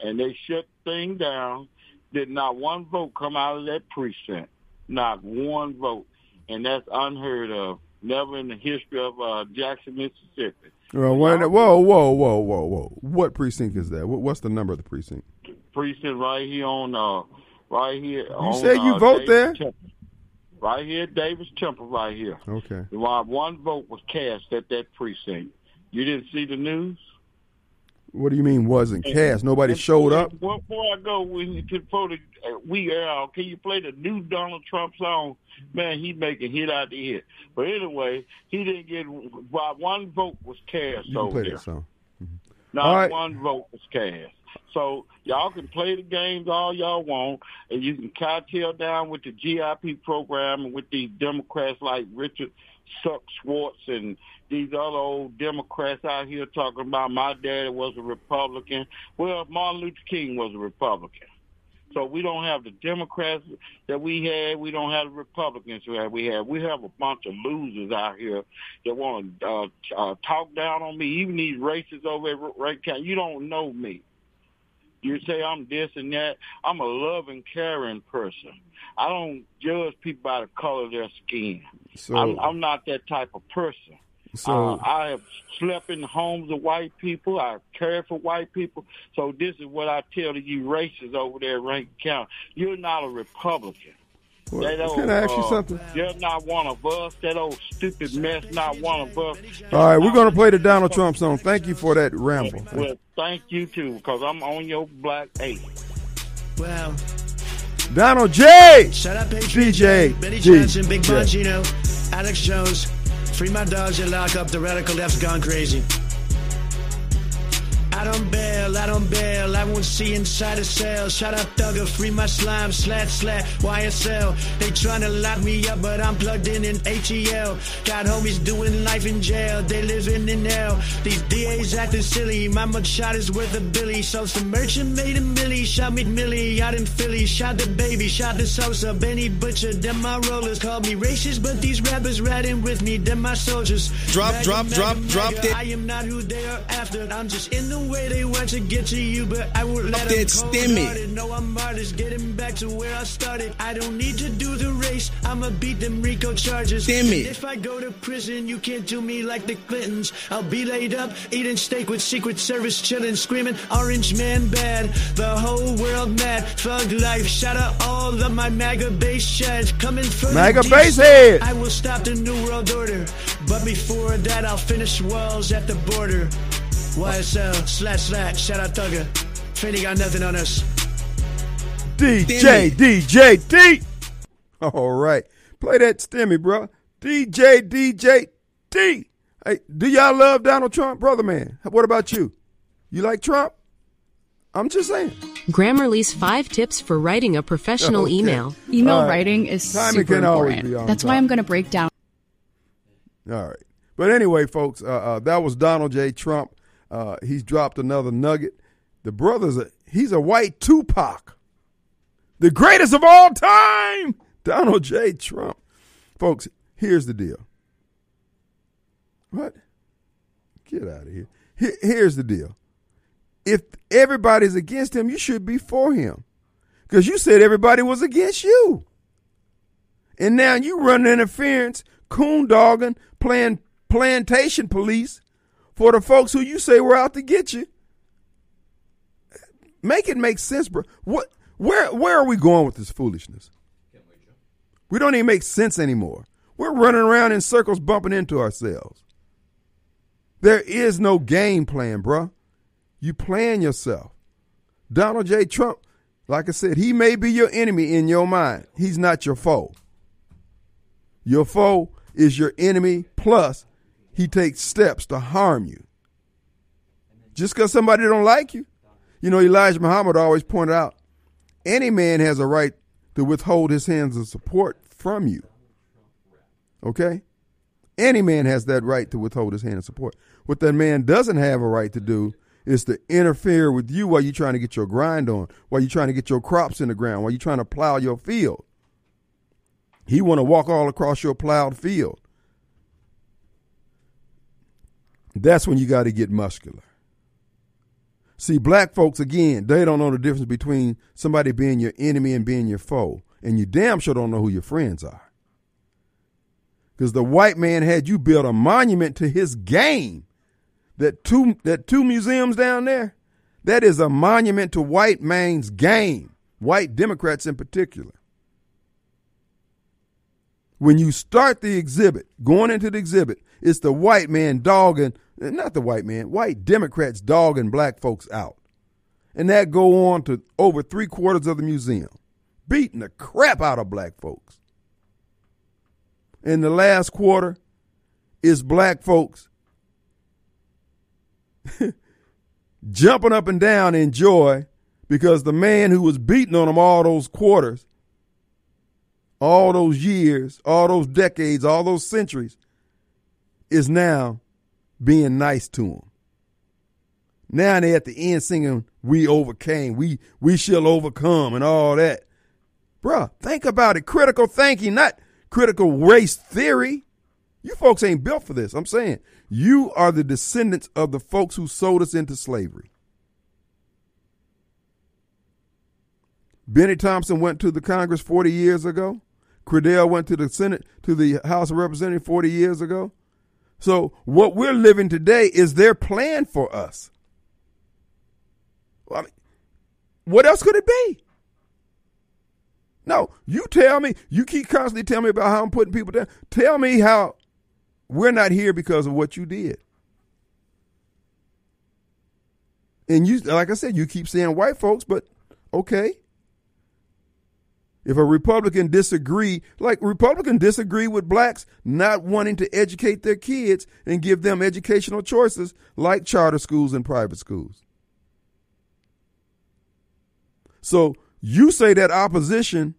and they shut the thing down. Did not one vote come out of that precinct? Not one vote, and that's unheard of. Never in the history of uh, Jackson, Mississippi. Well, whoa, whoa, whoa, whoa, whoa. What precinct is that? What's the number of the precinct? Precinct right here on uh right here. You on, say you uh, vote Davis there? Temple. Right here, Davis Temple, right here. Okay. Why one vote was cast at that precinct. You didn't see the news? What do you mean wasn't cast? Nobody showed up? Well, before I go, can for the uh, we uh, can you play the new Donald Trump song? Man, he making hit out the hit. But anyway, he didn't get. Why one vote was cast You over play there. that song. Not All right. one vote was cast. So y'all can play the games all y'all want, and you can cartel down with the GIP program and with these Democrats like Richard Suck Schwartz and these other old Democrats out here talking about my daddy was a Republican. Well, Martin Luther King was a Republican. So we don't have the Democrats that we had. We don't have the Republicans that we had. We have a bunch of losers out here that want to uh, uh, talk down on me. Even these racists over at Wright County. You don't know me. You say I'm this and that. I'm a loving, caring person. I don't judge people by the color of their skin. So I'm, I'm not that type of person. So- uh, I have slept in the homes of white people. I've cared for white people. So this is what I tell to you racists over there in Rankin County. You're not a Republican. Well, That old, can I ask you uh, something? You're not one of us. That old stupid mess, not one of us. All right, we're going to play the Donald Trump song. Thank you for that ramble. Well, thank you too, because I'm on your black eight. Well, Donald J. shout out Patriot DJ, Benny G, Johnson, Big J. Bongino, Alex Jones. Free my dogs and lock up the radical left's gone crazy. I don't bail, I don't bail, I won't see inside a cell. Shout out Thugger, free my slime, slat, slat, YSL. They tryna lock me up, but I'm plugged in in ATL. Got homies doing life in jail, they living in hell. These DAs acting silly, my mugshot is worth a billy. So some merchant made a milli, shot McMillie out in Philly. Shot the baby, shot the Sosa, Benny Butcher, them my rollers. Called me racist, but these rappers riding with me, them my soldiers. Drop, drop, drop, drop it. I am not who they are after. I'm just in the way they want to get to you, but I won't let Drop them that stimmy. No, I'm artist, getting back to where I started. I don't need to do the race. I'ma beat them Rico charges. Stimmy. And If I go to prison, you can't do me like the Clintons. I'll be laid up, eating steak with Secret Service, chilling, screaming, Orange Man bad. The whole world mad. Thug life. Shout out all of my MAGA base shads coming from MAGA the base head. I will stop the New World Order. But before that, I'll finish walls at the border. YSL, slash slash, shout out Thugger. Trini got nothing on us. DJ, DJ, D. All right. Play that stimmy, bro. DJ, DJ, D. Hey, do y'all love Donald Trump, brother man? What about you? You like Trump? I'm just saying. Grammarly's five tips for writing a professional Okay. email. Email All right. writing is Timing super can always important. be on That's why. I'm going to break down All right. But anyway, folks, uh, uh, that was Donald J. Trump. Uh, he's dropped another nugget. The brother's a, he's a white Tupac, the greatest of all time. Donald J. Trump. Folks, here's the deal. What? Get out of here. Here- Here's the deal. If everybody's against him, you should be for him. Because you said everybody was against you. And now you run interference, coon dogging, playing plantation police for the folks who you say were out to get you. Make it make sense, bro. What where where are we going with this foolishness? We don't even make sense anymore. We're running around in circles bumping into ourselves. There is no game plan, bruh. You plan yourself. Donald J. Trump, like I said, he may be your enemy in your mind. He's not your foe. Your foe is your enemy, plus he takes steps to harm you. Just because somebody don't like you. You know, Elijah Muhammad always pointed out, any man has a right to withhold his hands of support from you. Okay? Any man has that right to withhold his hand of support. What that man doesn't have a right to do is to interfere with you while you're trying to get your grind on, while you're trying to get your crops in the ground, while you're trying to plow your field. He want to walk all across your plowed field. That's when you got to get muscular. See, black folks again, they don't know the difference between somebody being your enemy and being your foe, and you damn sure don't know who your friends are. Because the white man had you build a monument to his game. That two that two museums down there, that is a monument to white man's game, white Democrats in particular. When you start the exhibit, going into the exhibit, it's the white man dogging, not the white man, white Democrats dogging black folks out. And that go on to over three quarters of the museum, beating the crap out of black folks. In the last quarter is black folks jumping up and down in joy because the man who was beating on them all those quarters, all those years, all those decades, all those centuries, is now being nice to them. Now they at the end singing, "We overcame, we we shall overcome," and all that. Bruh, think about it. Critical thinking, not critical race theory. You folks ain't built for this. I'm saying you are the descendants of the folks who sold us into slavery. Bennie Thompson went to the Congress 40 years ago. Credell went to the Senate, to the House of Representatives 40 years ago. So what we're living today is their plan for us. Well, I mean, what else could it be? No, you tell me. You keep constantly telling me about how I'm putting people down. Tell me how we're not here because of what you did. And you, like I said, you keep saying white folks, but okay. If a Republican disagree, like Republicans disagree with blacks not wanting to educate their kids and give them educational choices like charter schools and private schools. So you say that opposition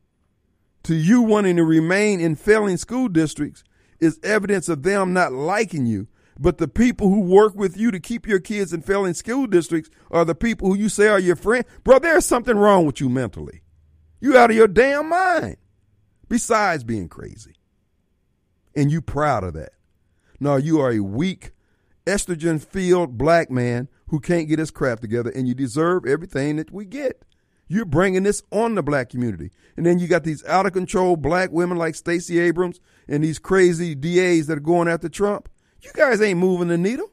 to you wanting to remain in failing school districts is evidence of them not liking you. But the people who work with you to keep your kids in failing school districts are the people who you say are your friend. Bro, there's something wrong with you mentally. You out of your damn mind. Besides being crazy. And you proud of that. No, you are a weak, estrogen filled black man who can't get his crap together, and you deserve everything that we get. You're bringing this on the black community. And then you got these out of control black women like Stacey Abrams and these crazy DAs that are going after Trump. You guys ain't moving the needle.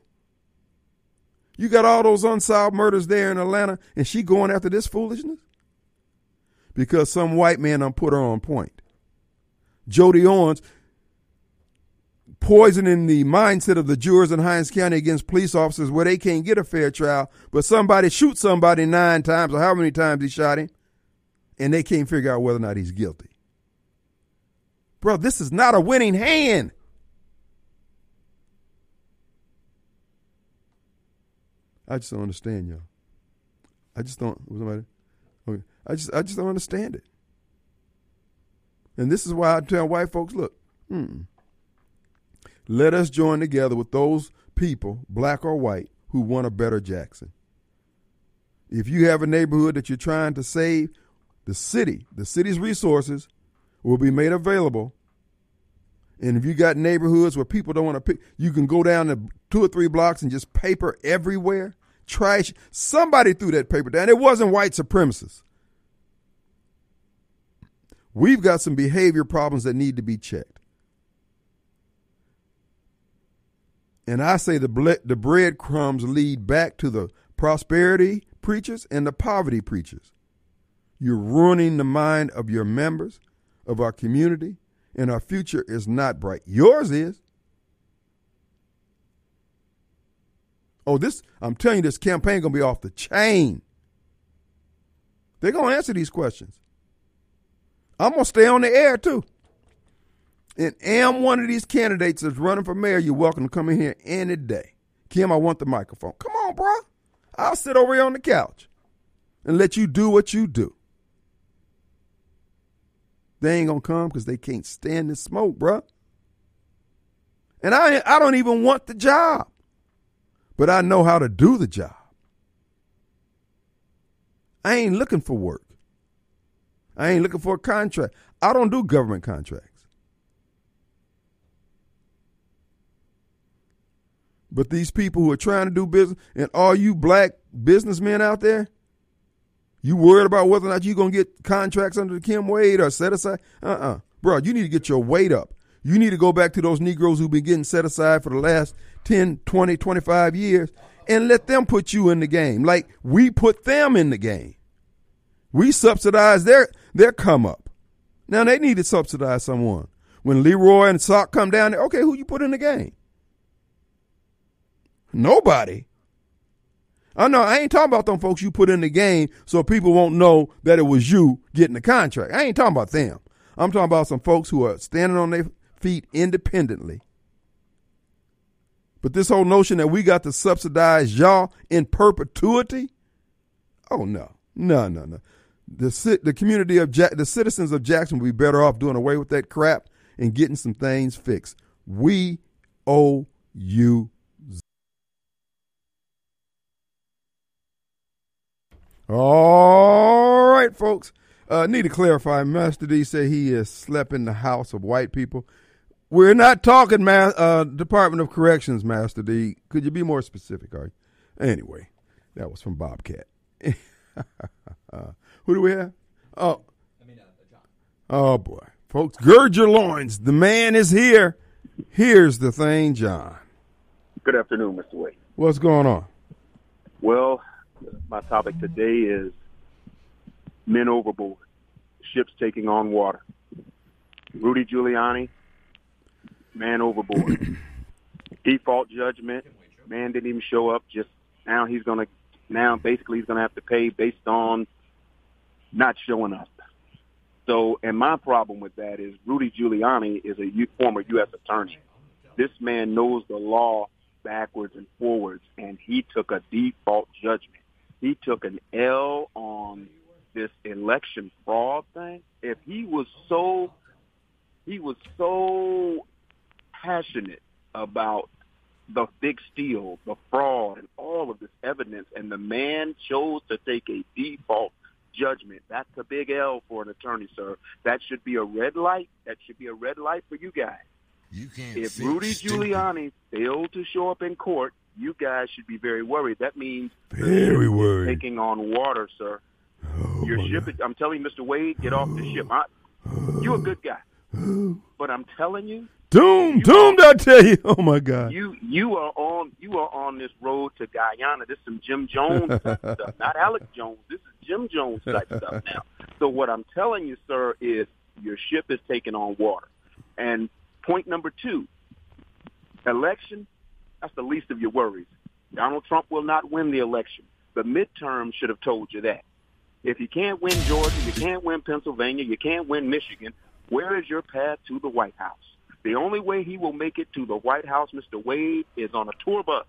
You got all those unsolved murders there in Atlanta, and she going after this foolishness? Because some white man done put her on point. Jody Owens poisoning the mindset of the jurors in Hinds County against police officers where they can't get a fair trial, but somebody shoots somebody nine times or how many times he shot him, and they can't figure out whether or not he's guilty. Bro, this is not a winning hand. I just don't understand y'all. I just don't. Was somebody? I just I just don't understand it. And this is why I tell white folks, look, hmm, let us join together with those people, black or white, who want a better Jackson. If you have a neighborhood that you're trying to save, the city, the city's resources will be made available. And if you got neighborhoods where people don't want to pick, you can go down to two or three blocks and just paper everywhere, trash. Somebody threw that paper down. It wasn't white supremacists. We've got some behavior problems that need to be checked. And I say the ble- the breadcrumbs lead back to the prosperity preachers and the poverty preachers. You're ruining the mind of your members of our community, and our future is not bright. Yours is. Oh, this I'm telling you, this campaign gonna be off the chain. They're gonna answer these questions. I'm gonna stay on the air too. And am one of these candidates that's running for mayor, you're welcome to come in here any day. Kim, I want the microphone. Come on, bro. I'll sit over here on the couch and let you do what you do. They ain't gonna come because they can't stand the smoke, bro. And I I don't even want the job. But I know how to do the job. I ain't looking for work. I ain't looking for a contract. I don't do government contracts. But these people who are trying to do business, and all you black businessmen out there, you worried about whether or not you're going to get contracts under the Kim Wade or set aside? Uh uh Bro, you need to get your weight up. You need to go back to those Negroes who've been getting set aside for the last 10, 20, 25 years and let them put you in the game like we put them in the game. We subsidize their, their come up. Now they need to subsidize someone. When Leroy and Sock come down okay, who you put in the game? Nobody. I know I ain't talking about them folks you put in the game so people won't know that it was you getting the contract. I ain't talking about them. I'm talking about some folks who are standing on their feet independently. But this whole notion that we got to subsidize y'all in perpetuity, oh no, no, no, no. The the community of ja- the citizens of Jackson will be better off doing away with that crap and getting some things fixed. We owe you All right, folks. Uh, need to clarify. Master D said he has slept in the house of white people. We're not talking ma- uh, Department of Corrections, Master D. Could you be more specific? Are you? Anyway, that was from Bobcat. uh, who do we have? Oh, oh boy, folks, gird your loins. The man is here. Here's the thing, John. Good afternoon, Mr. Wade. What's going on? Well, my topic today is men overboard, ships taking on water. Rudy Giuliani, man overboard. Default judgment, man didn't even show up. Just now he's going to, now basically he's going to have to pay based on not showing up. So, and my problem with that is Rudy Giuliani is a former U.S. attorney. This man knows the law backwards and forwards, and he took a default judgment. He took an L on this election fraud thing. If he was so, he was so passionate about the big steal, the fraud, and all of this evidence, and the man chose to take a default judgment. That's a big L for an attorney, sir. That should be a red light. That should be a red light for you guys. You can't If Rudy stupid. Giuliani failed to show up in court, you guys should be very worried. That means Very worried. taking on water, sir. Oh, Your ship is, I'm telling you, Mr. Wade, get off the ship. I, you're a good guy. But I'm telling you, Doom, doomed, I tell you. Oh my God. you you are on you are on this road to Guyana. This is some Jim Jones type stuff, not Alex Jones. This is Jim Jones type stuff now. So what I'm telling you, sir, is your ship is taking on water. And point number two, election, that's the least of your worries. Donald Trump will not win the election. The midterm should have told you that. If you can't win Georgia, you can't win Pennsylvania, you can't win Michigan, where is your path to the White House? The only way he will make it to the White House, Mr. Wade, is on a tour bus.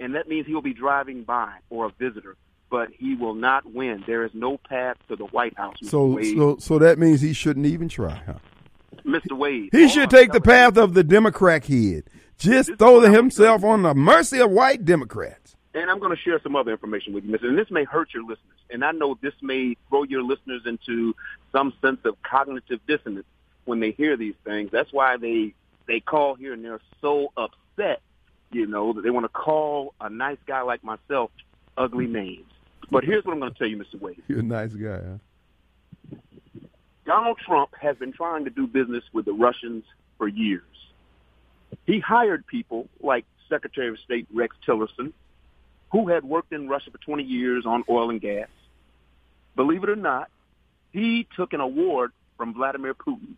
And that means he'll be driving by or a visitor, but he will not win. There is no path to the White House, Mr. So, Wade. so, so that means he shouldn't even try, huh? Mr. Wade. He should take the you- path of the Democrat head. Just This throw himself on the mercy of white Democrats. And I'm going to share some other information with you, Mr. And this may hurt your listeners. And I know this may throw your listeners into some sense of cognitive dissonance when they hear these things. That's why they they call here and they're so upset, you know, that they want to call a nice guy like myself ugly names. But here's what I'm going to tell you, Mr. Wade. You're a nice guy, huh? Donald Trump has been trying to do business with the Russians for years. He hired people like Secretary of State Rex Tillerson, who had worked in Russia for 20 years on oil and gas. Believe it or not, he took an award from Vladimir Putin.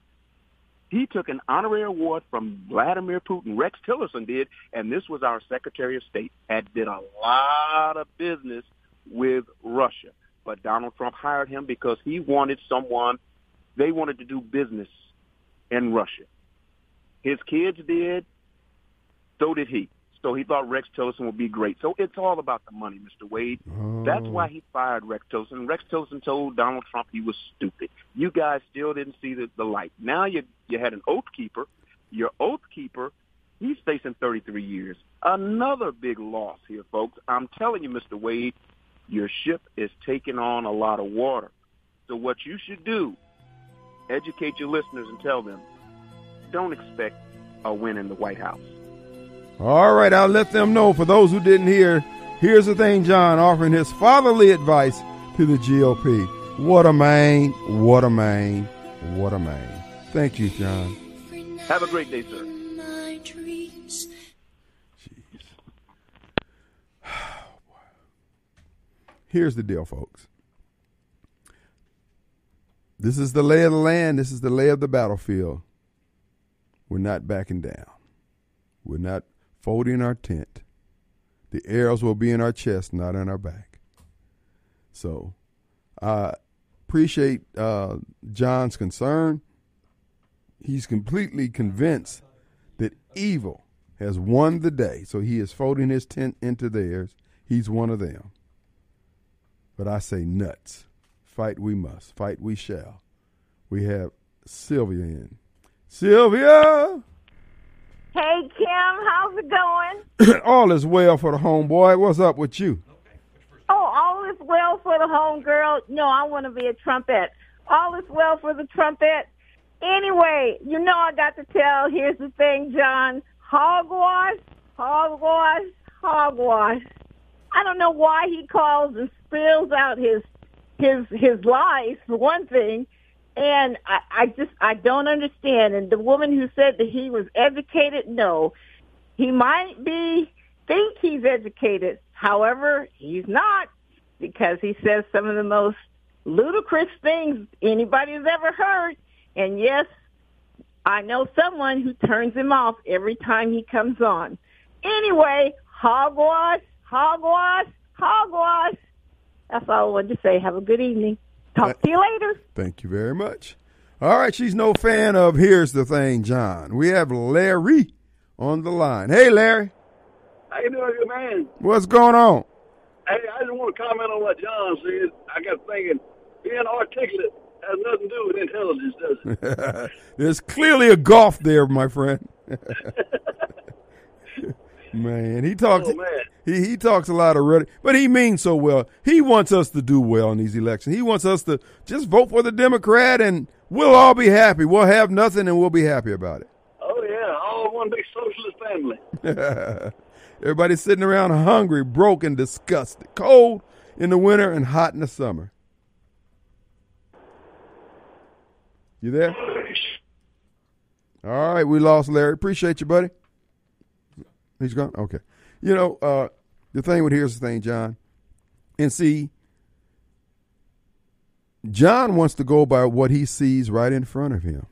He took an honorary award from Vladimir Putin. Rex Tillerson did, and this was our Secretary of State, had did a lot of business with Russia. But Donald Trump hired him because he wanted someone, they wanted to do business in Russia. His kids did, so did he. So he thought Rex Tillerson would be great. So it's all about the money, Mr. Wade. That's oh. why he fired Rex Tillerson. Rex Tillerson told Donald Trump he was stupid. You guys still didn't see the, the light. Now you you had an oath keeper. Your oath keeper, he's facing 33 years. Another big loss here, folks. I'm telling you, Mr. Wade, your ship is taking on a lot of water. So what you should do, educate your listeners and tell them, don't expect a win in the White House. All right, I'll let them know. For those who didn't hear, here's the thing John offering his fatherly advice to the GOP. What a man, what a man, what a man. Thank you, John. Have a great day, sir. Here's the deal, folks. This is the lay of the land. This is the lay of the battlefield. We're not backing down. We're not folding our tent. The arrows will be in our chest, not in our back. So, I appreciate uh, John's concern. He's completely convinced that evil has won the day. So he is folding his tent into theirs. He's one of them. But I say nuts. Fight we must. Fight we shall. We have Sylvia in. Sylvia! Hey Kim, how's it going? All is well for the homeboy. What's up with you? Oh, all is well for the home girl. No, I want to be a trumpet. All is well for the trumpet. Anyway, you know I got to tell. Here's the thing, John. Hogwash, hogwash, hogwash. I don't know why he calls and spills out his his his lies for one thing, and I, I just I don't understand. And the woman who said that he was educated, no, he might be think he's educated. However, he's not because he says some of the most ludicrous things anybody's ever heard. And yes, I know someone who turns him off every time he comes on. Anyway, hogwash, hogwash, hogwash. That's all I wanted to say. Have a good evening. Talk to you later. Thank you very much. All right, she's no fan of Here's the Thing, John. We have Larry on the line. Hey, Larry. How you doing, good man? What's going on? Hey, I just want to comment on what John said. I got thinking, being articulate has nothing to do with intelligence, does it? There's clearly a gulf there, my friend. man, he talks. Oh, man. He he talks a lot of rhetoric, but he means so well. He wants us to do well in these elections. He wants us to just vote for the Democrat, and we'll all be happy. We'll have nothing, and we'll be happy about it. Oh yeah, all one big socialist family. Everybody's sitting around hungry, broke, and disgusted. Cold in the winter and hot in the summer. You there? All right, we lost Larry. Appreciate you, buddy. He's gone? Okay. You know, uh, the thing with here's the thing, John. And see, John wants to go by what he sees right in front of him.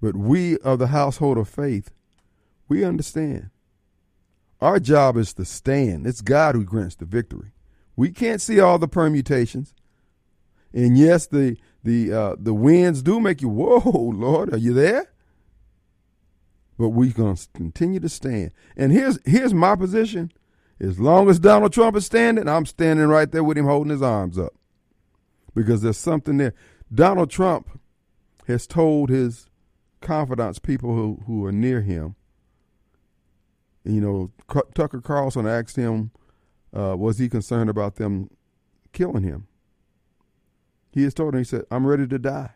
But we of the household of faith, we understand. Our job is to stand. It's God who grants the victory. We can't see all the permutations. And yes, the the uh, the winds do make you whoa, Lord, are you there? But we're gonna continue to stand. And here's here's my position. As long as Donald Trump is standing, I'm standing right there with him holding his arms up. Because there's something there. Donald Trump has told his confidants, people who, who are near him, you know, Tucker Carlson asked him, uh, was he concerned about them killing him? He has told him, he said, I'm ready to die.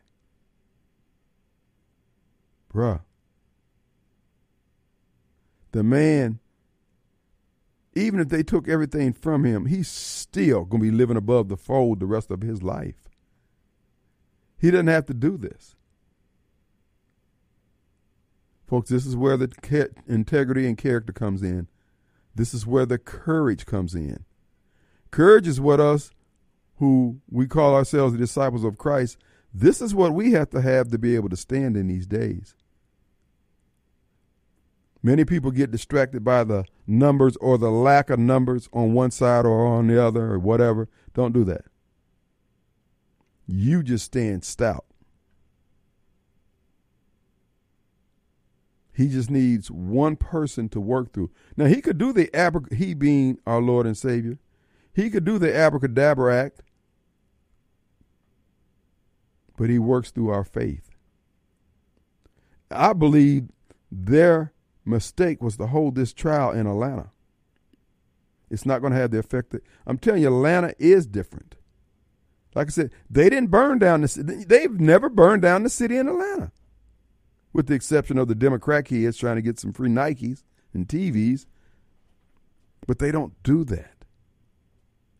Bruh. The man, even if they took everything from him, he's still going to be living above the fold the rest of his life. He doesn't have to do this. Folks, this is where the integrity and character comes in. This is where the courage comes in. Courage is what us who we call ourselves the disciples of Christ, this is what we have to have to be able to stand in these days. Many people get distracted by the numbers or the lack of numbers on one side or on the other or whatever. Don't do that. You just stand stout. He just needs one person to work through. Now he could do the he being our Lord and Savior. He could do the abracadabra act, but he works through our faith. I believe their mistake was to hold this trial in Atlanta. It's not going to have the effect that I'm telling you. Atlanta is different. Like I said, they didn't burn down the city. They've never burned down the city in Atlanta, with the exception of the Democrat kids trying to get some free Nikes and TVs. But they don't do that.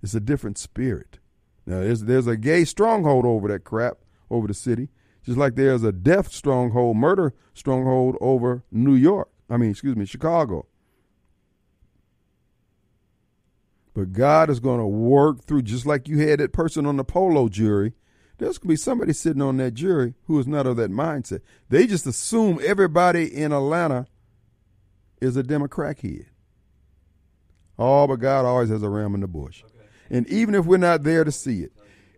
It's a different spirit. Now there's there's a gay stronghold over that crap over the city, just like there's a death stronghold, murder stronghold over New York. I mean, excuse me, Chicago. But God is going to work through, just like you had that person on the polo jury. There's going to be somebody sitting on that jury who is not of that mindset. They just assume everybody in Atlanta is a Democrat kid. Oh, but God always has a ram in the bush. And even if we're not there to see it,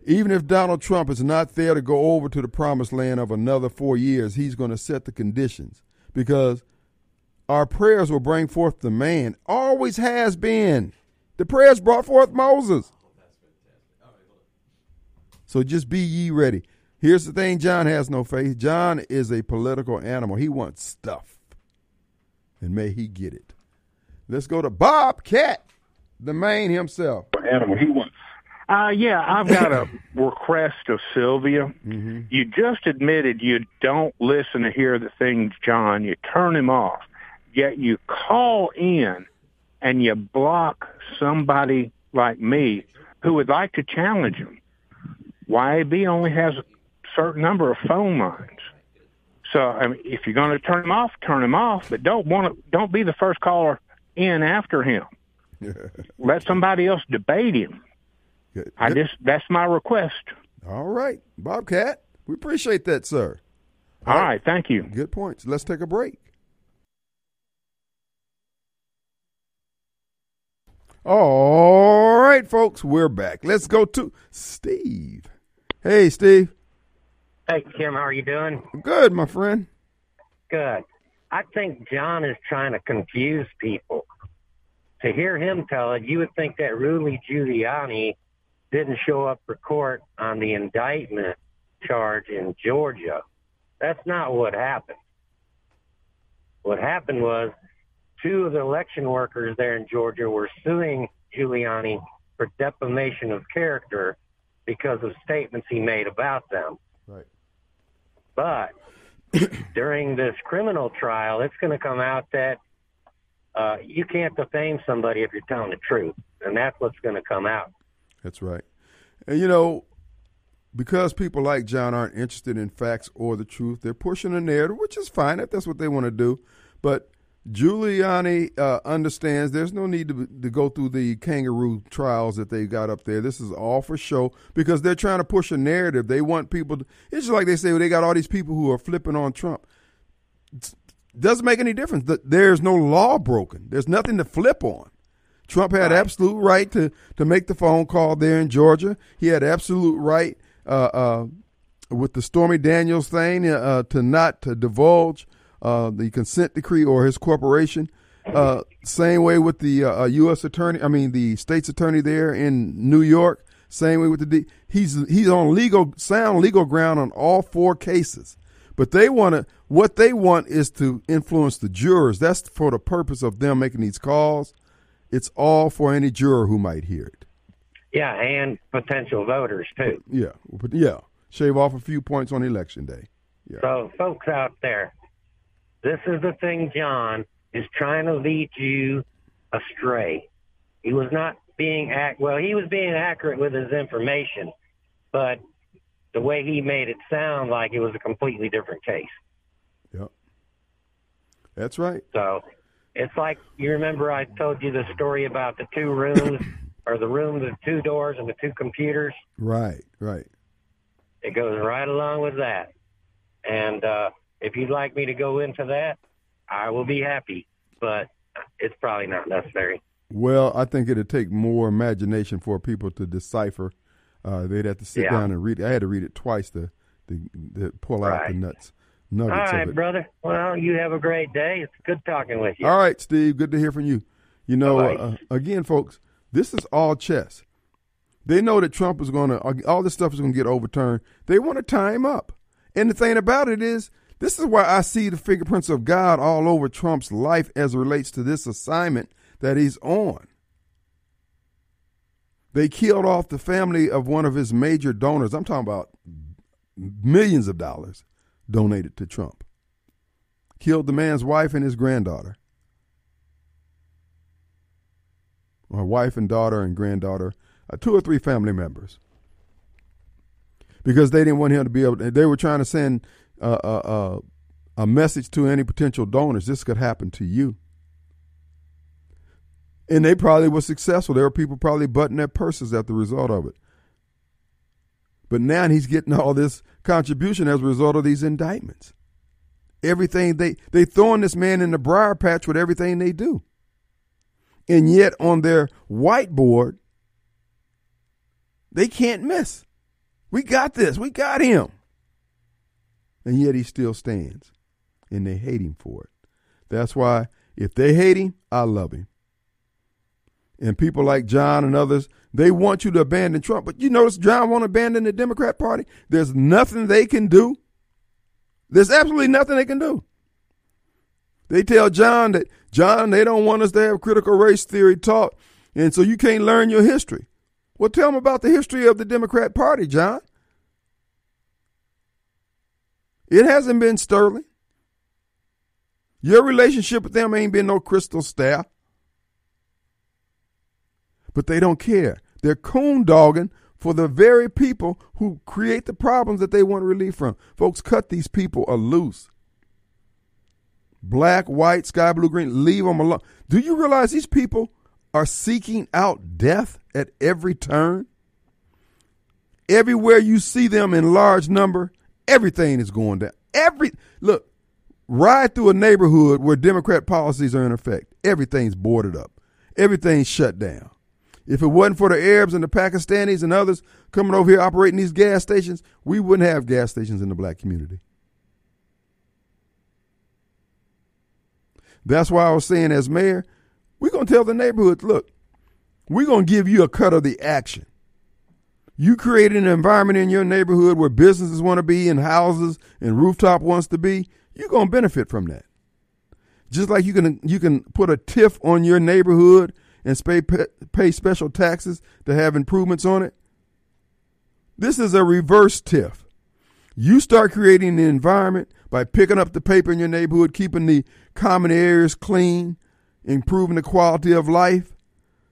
even if Donald Trump is not there to go over to the promised land of another four years, he's going to set the conditions because our prayers will bring forth the man. Always has been. The prayers brought forth Moses. So just be ye ready. Here's the thing John has no faith. John is a political animal. He wants stuff. And may he get it. Let's go to Bob Cat, the man himself. Animal. He wants. Uh, yeah, I've got a request of Sylvia. You just admitted you don't listen to hear the things, John. You turn him off. Yet you call in and you block somebody like me who would like to challenge him. YAB only has a certain number of phone lines. So I mean, if you're going to turn him off, turn him off, but don't want to, don't be the first caller in after him. Let somebody else debate him. I just that's my request. All right, Bobcat. We appreciate that, sir. All right, thank you. Good points. Let's take a break. All right, folks, we're back. Let's go to Steve. Hey, Steve. Hey, Kim, how are you doing? Good, my friend. Good. I think John is trying to confuse people. To hear him tell it, you would think that Rudy Giuliani didn't show up for court on the indictment charge in Georgia. That's not what happened. What happened was two of the election workers there in Georgia were suing Giuliani for defamation of character because of statements he made about them. Right. But during this criminal trial, it's going to come out that uh, you can't defame somebody if you're telling the truth, and that's what's going to come out. That's right. And you know, because people like John aren't interested in facts or the truth, they're pushing a narrative, which is fine if that's what they want to do. But Giuliani uh, understands there's no need to, to go through the kangaroo trials that they got up there. This is all for show because they're trying to push a narrative. They want people. To, it's just like they say well, they got all these people who are flipping on Trump. It doesn't make any difference. There's no law broken. There's nothing to flip on. Trump had absolute right to to make the phone call there in Georgia. He had absolute right uh, uh, with the Stormy Daniels thing uh, to not to divulge uh, the consent decree or his corporation. Uh, same way with the U.S. attorney. I mean, the state's attorney there in New York. Same way with the D. He's he's on legal sound legal ground on all four cases. But they want to. What they want is to influence the jurors. That's for the purpose of them making these calls. It's all for any juror who might hear it. Yeah, and potential voters too. Yeah, yeah, shave off a few points on election day. Yeah. So, folks out there, this is the thing. John is trying to lead you astray. He was not being ac- well. He was being accurate with his information, but the way he made it sound like it was a completely different case. Yep, that's right. So it's like you remember I told you the story about the two rooms or the room, with two doors, and the two computers. Right, right. It goes right along with that. And uh, if you'd like me to go into that, I will be happy. But it's probably not necessary. Well, I think it'd take more imagination for people to decipher. Uh, they'd have to sit Yeah. down and read it. I had to read it twice to, to, to pull out the nuts nuggets right, of it. brother. Well, you have a great day. It's good talking with you. All right, Steve. Good to hear from you. You know, uh, again, folks, this is all chess. They know that Trump is going to, all this stuff is going to get overturned. They want to tie him up. And the thing about it is, this is why I see the fingerprints of God all over Trump's life as relates to this assignment that he's on. They killed off the family of one of his major donors. I'm talking about millions of dollars donated to Trump. Killed the man's wife and his granddaughter. Or wife and daughter and granddaughter, uh, two or three family members. Because they didn't want him to be able to, they were trying to send uh, uh, a message to any potential donors. This could happen to you. And they probably were successful. There were people probably butting their purses at the result of it. But now he's getting all this contribution as a result of these indictments. Everything they they throwing this man in the briar patch with everything they do. And yet on their whiteboard, they can't miss. We got this. We got him. And yet he still stands. And they hate him for it. That's why if they hate him, I love him. And people like John and others, they want you to abandon Trump. But you notice John won't abandon the Democrat Party. There's nothing they can do. There's absolutely nothing they can do. They tell John that John, they don't want us to have critical race theory taught, and so you can't learn your history. Well, tell them about the history of the Democrat Party, John. It hasn't been sterling. Your relationship with them ain't been no crystal staff. But they don't care. They're coon dogging for the very people who create the problems that they want relief from. Folks, cut these people a loose. Black, white, sky blue, green, leave them alone. Do you realize these people are seeking out death at every turn? Everywhere you see them in large number, everything is going down. Every look, ride through a neighborhood where Democrat policies are in effect. Everything's boarded up. Everything's shut down. If it wasn't for the Arabs and the Pakistanis and others coming over here operating these gas stations, we wouldn't have gas stations in the black community. That's why I was saying, as mayor, we're going to tell the neighborhoods look, we're going to give you a cut of the action. You created an environment in your neighborhood where businesses want to be and houses and rooftop wants to be. You're going to benefit from that. Just like you can you can put a TIF on your neighborhood and pay, pay special taxes to have improvements on it. This is a reverse TIF. You start creating the environment by picking up the paper in your neighborhood, keeping the common areas clean, improving the quality of life,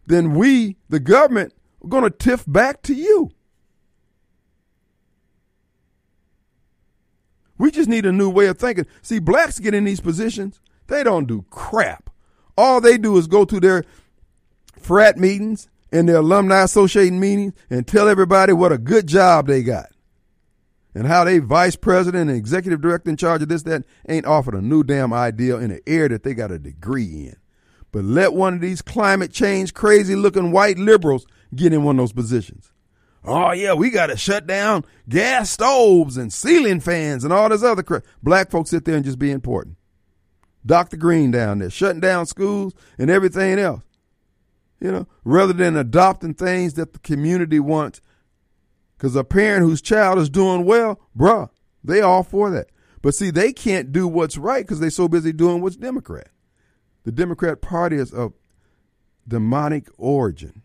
then we, the government, are going to TIF back to you. We just need a new way of thinking. See, blacks get in these positions, they don't do crap. All they do is go to their frat meetings and their alumni association meetings and tell everybody what a good job they got. And how they vice president and executive director in charge of this, that, ain't offered a new damn idea in an area that they got a degree in. But let one of these climate change crazy looking white liberals get in one of those positions. Oh yeah, we got to shut down gas stoves and ceiling fans and all this other crap. Black folks sit there and just be important. Dr. Greene down there shutting down schools and everything else. You know, rather than adopting things that the community wants. Because a parent whose child is doing well, bruh, they all for that. But see, they can't do what's right because they're so busy doing what's Democrat. The Democrat Party is of demonic origin.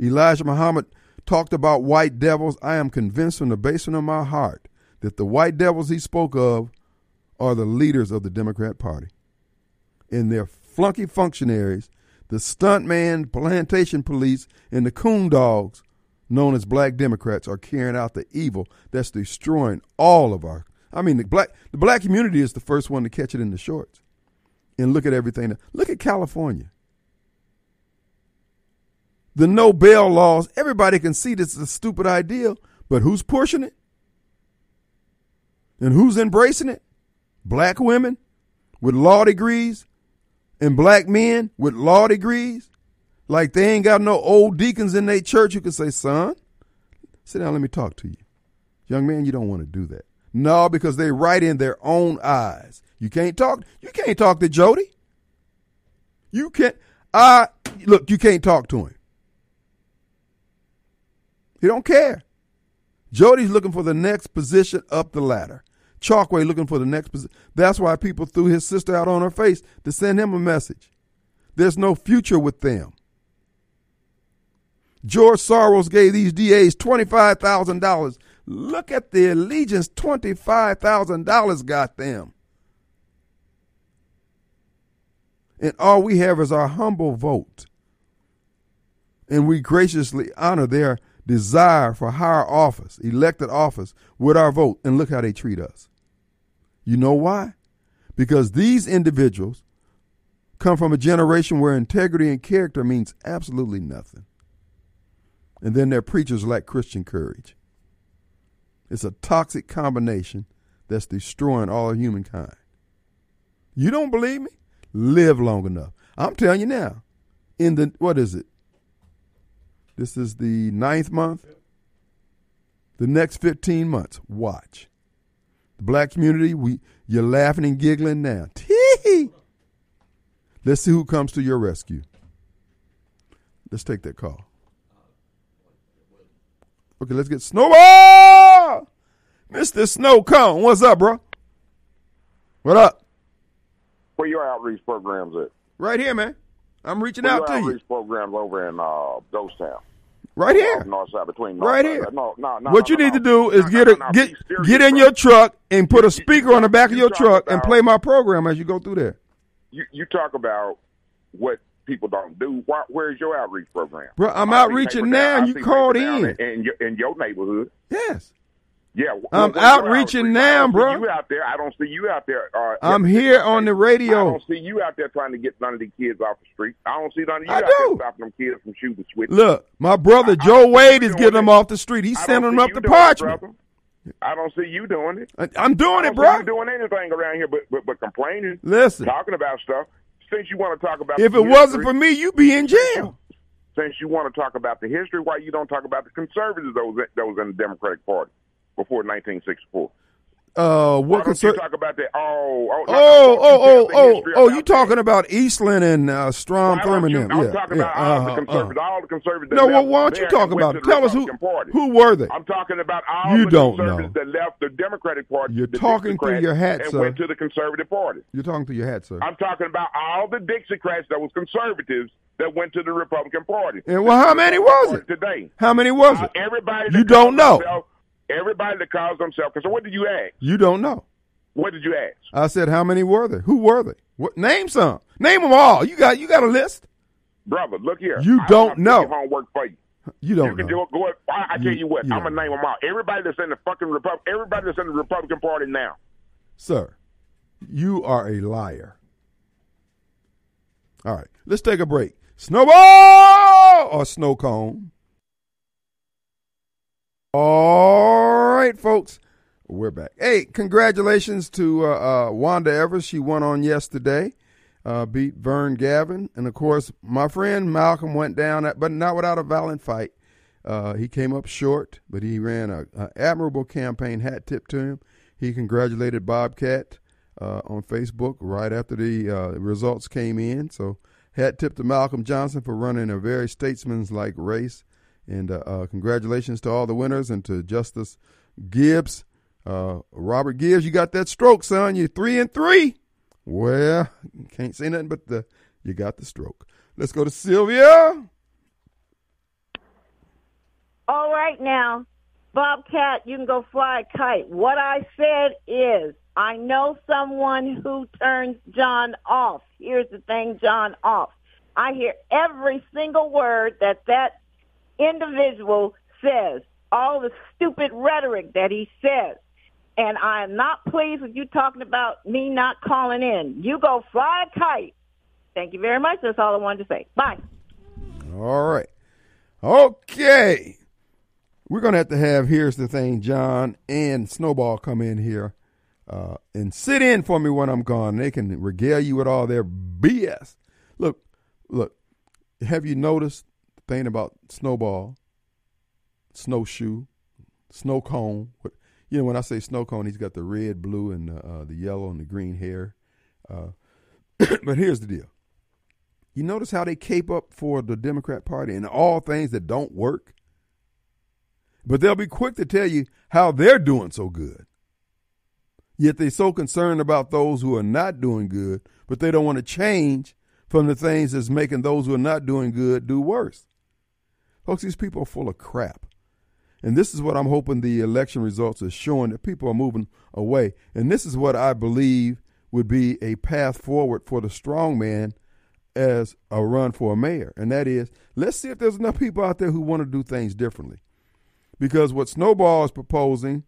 Elijah Muhammad talked about white devils. I am convinced from the basement of my heart that the white devils he spoke of are the leaders of the Democrat Party. And their flunky functionaries, the stuntman plantation police, and the coon dogs known as black Democrats are carrying out the evil that's destroying all of our I mean the black the black community is the first one to catch it in the shorts. And look at everything. Look at California. The no bail laws, everybody can see this is a stupid idea, but who's pushing it? And who's embracing it? Black women with law degrees and black men with law degrees. Like they ain't got no old deacons in their church who can say, son, sit down, let me talk to you. Young man, you don't want to do that. No, because they right in their own eyes. You can't talk. You can't talk to Jody. You can't. I look. You can't talk to him. He don't care. Jody's looking for the next position up the ladder. Chokwe looking for the next position. That's why people threw his sister out on her face to send him a message. There's no future with them. George Soros gave these DAs $25,000. Look at the allegiance $25,000 got them. And all we have is our humble vote. And we graciously honor their desire for higher office, elected office, with our vote. And look how they treat us. You know why? Because these individuals come from a generation where integrity and character means absolutely nothing. And then their preachers lack Christian courage. It's a toxic combination that's destroying all humankind. You don't believe me? Live long enough. I'm telling you now. In the what is it? This is the ninth month. The next 15 months, watch. The black community, we you're laughing and giggling now. Tee! Let's see who comes to your rescue. Let's take that call. Okay, let's get Snowball! Mr. Snow Cone, what's up, bro? What up? Where your outreach programs at? Right here, man. I'm reaching Where out to you. outreach programs over in uh, Ghost Town. Right here. North side between north Right side. here. No, no, no, what you need to do is get a get get in your truck and put a speaker on the back of your truck and play my program as you go through there. You, you talk about what people don't do. Why, where's your outreach program? Bro, I'm I outreaching now, down- and you called in. in your, in your neighborhood. Yes. Yeah, I'm outreaching now, I bro. You out there? I don't see you out there. Uh, I'm here on the radio. I don't see you out there trying to get none of the kids off the street. I don't see none of you I out do. there stopping them kids from shooting switches. Look, my brother Joe Wade is getting them off the street. He's sending them up the to doing it, Parchman. I don't see you doing it. I- I'm doing I it, bro. Doing anything around here, but but, but complaining. Listen. talking about stuff. Since you want to talk about If the it wasn't history- for me, you'd be in jail. since you want to talk about the history, why you don't talk about the conservatives that was that was in the Democratic Party before 1964? Uh, what concern? you talk about that? Oh, oh, Oh, no, oh, no, oh, you oh, oh! You talking about Eastland and uh, Strom Thurmond? I'm talking yeah, about all the uh-huh, conservatives, all the conservatives. No, well, why don't you talk about it? Tell us who Party. who were they? I'm talking about all You the don't conservatives know. that left the Democratic Party. You're talking through your hat, and sir. went to the Conservative Party. You're talking through your hat, sir. I'm talking about all the Dixiecrats that was conservatives that went to the Republican Party. And well, how many was it? today? How many was Uh, it? everybody. You don't know. Everybody that calls themselves. Because what did you ask? You don't know. What did you ask? I said, how many were there? Who were they? What? Name some. Name them all. You got you got a list. Brother, look here. You I don't know. homework for you. You don't you can know. do it. Go. I, I tell You- you what. you I'm gonna name them all. Everybody that's in the fucking Republic. Everybody that's in the Republican Party now. Sir, you are a liar. All right, let's take a break. Snowball or snow cone? All right, folks, we're back. Hey, congratulations to uh, uh, Wanda Evers. She won on yesterday, uh, beat Vern Gavin, and of course, my friend Malcolm went down, at, but not without a valiant fight. Uh, he came up short, but he ran a, a admirable campaign. Hat tip to him. He congratulated Bobcat uh, on Facebook right after the uh, results came in. So hat tip to Malcolm Johnson for running a very statesman's like race. And uh, uh, congratulations to all the winners and to Justis Gibbs. Uh, Robert Gibbs, you got that stroke, son. You're three and three. Well, can't say nothing but the you got the stroke. Let's go to Sylvia. All right now, Bobcat, you can go fly a kite. What I said is, I know someone who turns John off. Here's the thing, John off. I hear every single word that that individual says, all the stupid rhetoric that he says. And I am not pleased with you talking about me not calling in. You go fly a kite. Thank you very much. That's all I wanted to say. Bye. All right. Okay. We're going to have to have, here's the thing, John and Snowball come in here uh, and sit in for me when I'm gone. They can regale you with all their BS. Look, look, have you noticed thing about Snowball, Snowshoe, Snow Cone? You know, when I say Snow Cone, he's got the red, blue, and the, uh, the yellow and the green hair. Uh, but here's the deal. You notice how they cape up for the Democrat Party and all things that don't work? But they'll be quick to tell you how they're doing so good. Yet they're so concerned about those who are not doing good, but they don't want to change from the things that's making those who are not doing good do worse. Folks, these people are full of crap. And this is what I'm hoping the election results are showing that people are moving away. And this is what I believe would be a path forward for the strong man as a run for a mayor. And that is, let's see if there's enough people out there who want to do things differently. Because what Snowball is proposing,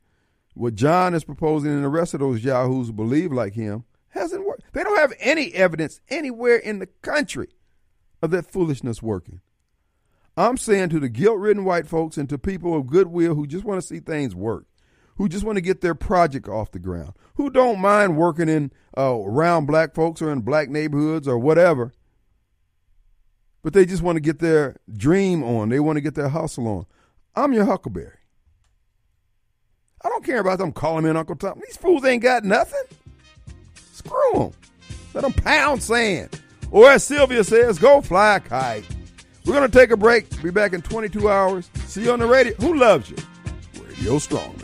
what John is proposing, and the rest of those yahoos who believe like him, hasn't worked. They don't have any evidence anywhere in the country of that foolishness working. I'm saying to the guilt ridden white folks and to people of goodwill who just want to see things work, who just want to get their project off the ground, who don't mind working in uh, around black folks or in black neighborhoods or whatever, but they just want to get their dream on. They want to get their hustle on. I'm your Huckleberry. I don't care about them calling me Uncle Tom. These fools ain't got nothing. Screw them. Let them pound sand. Or as Sylvia says, go fly a kite. We're going to take a break. Be back in 22 hours. See you on the radio. Who loves you? Radio Strong.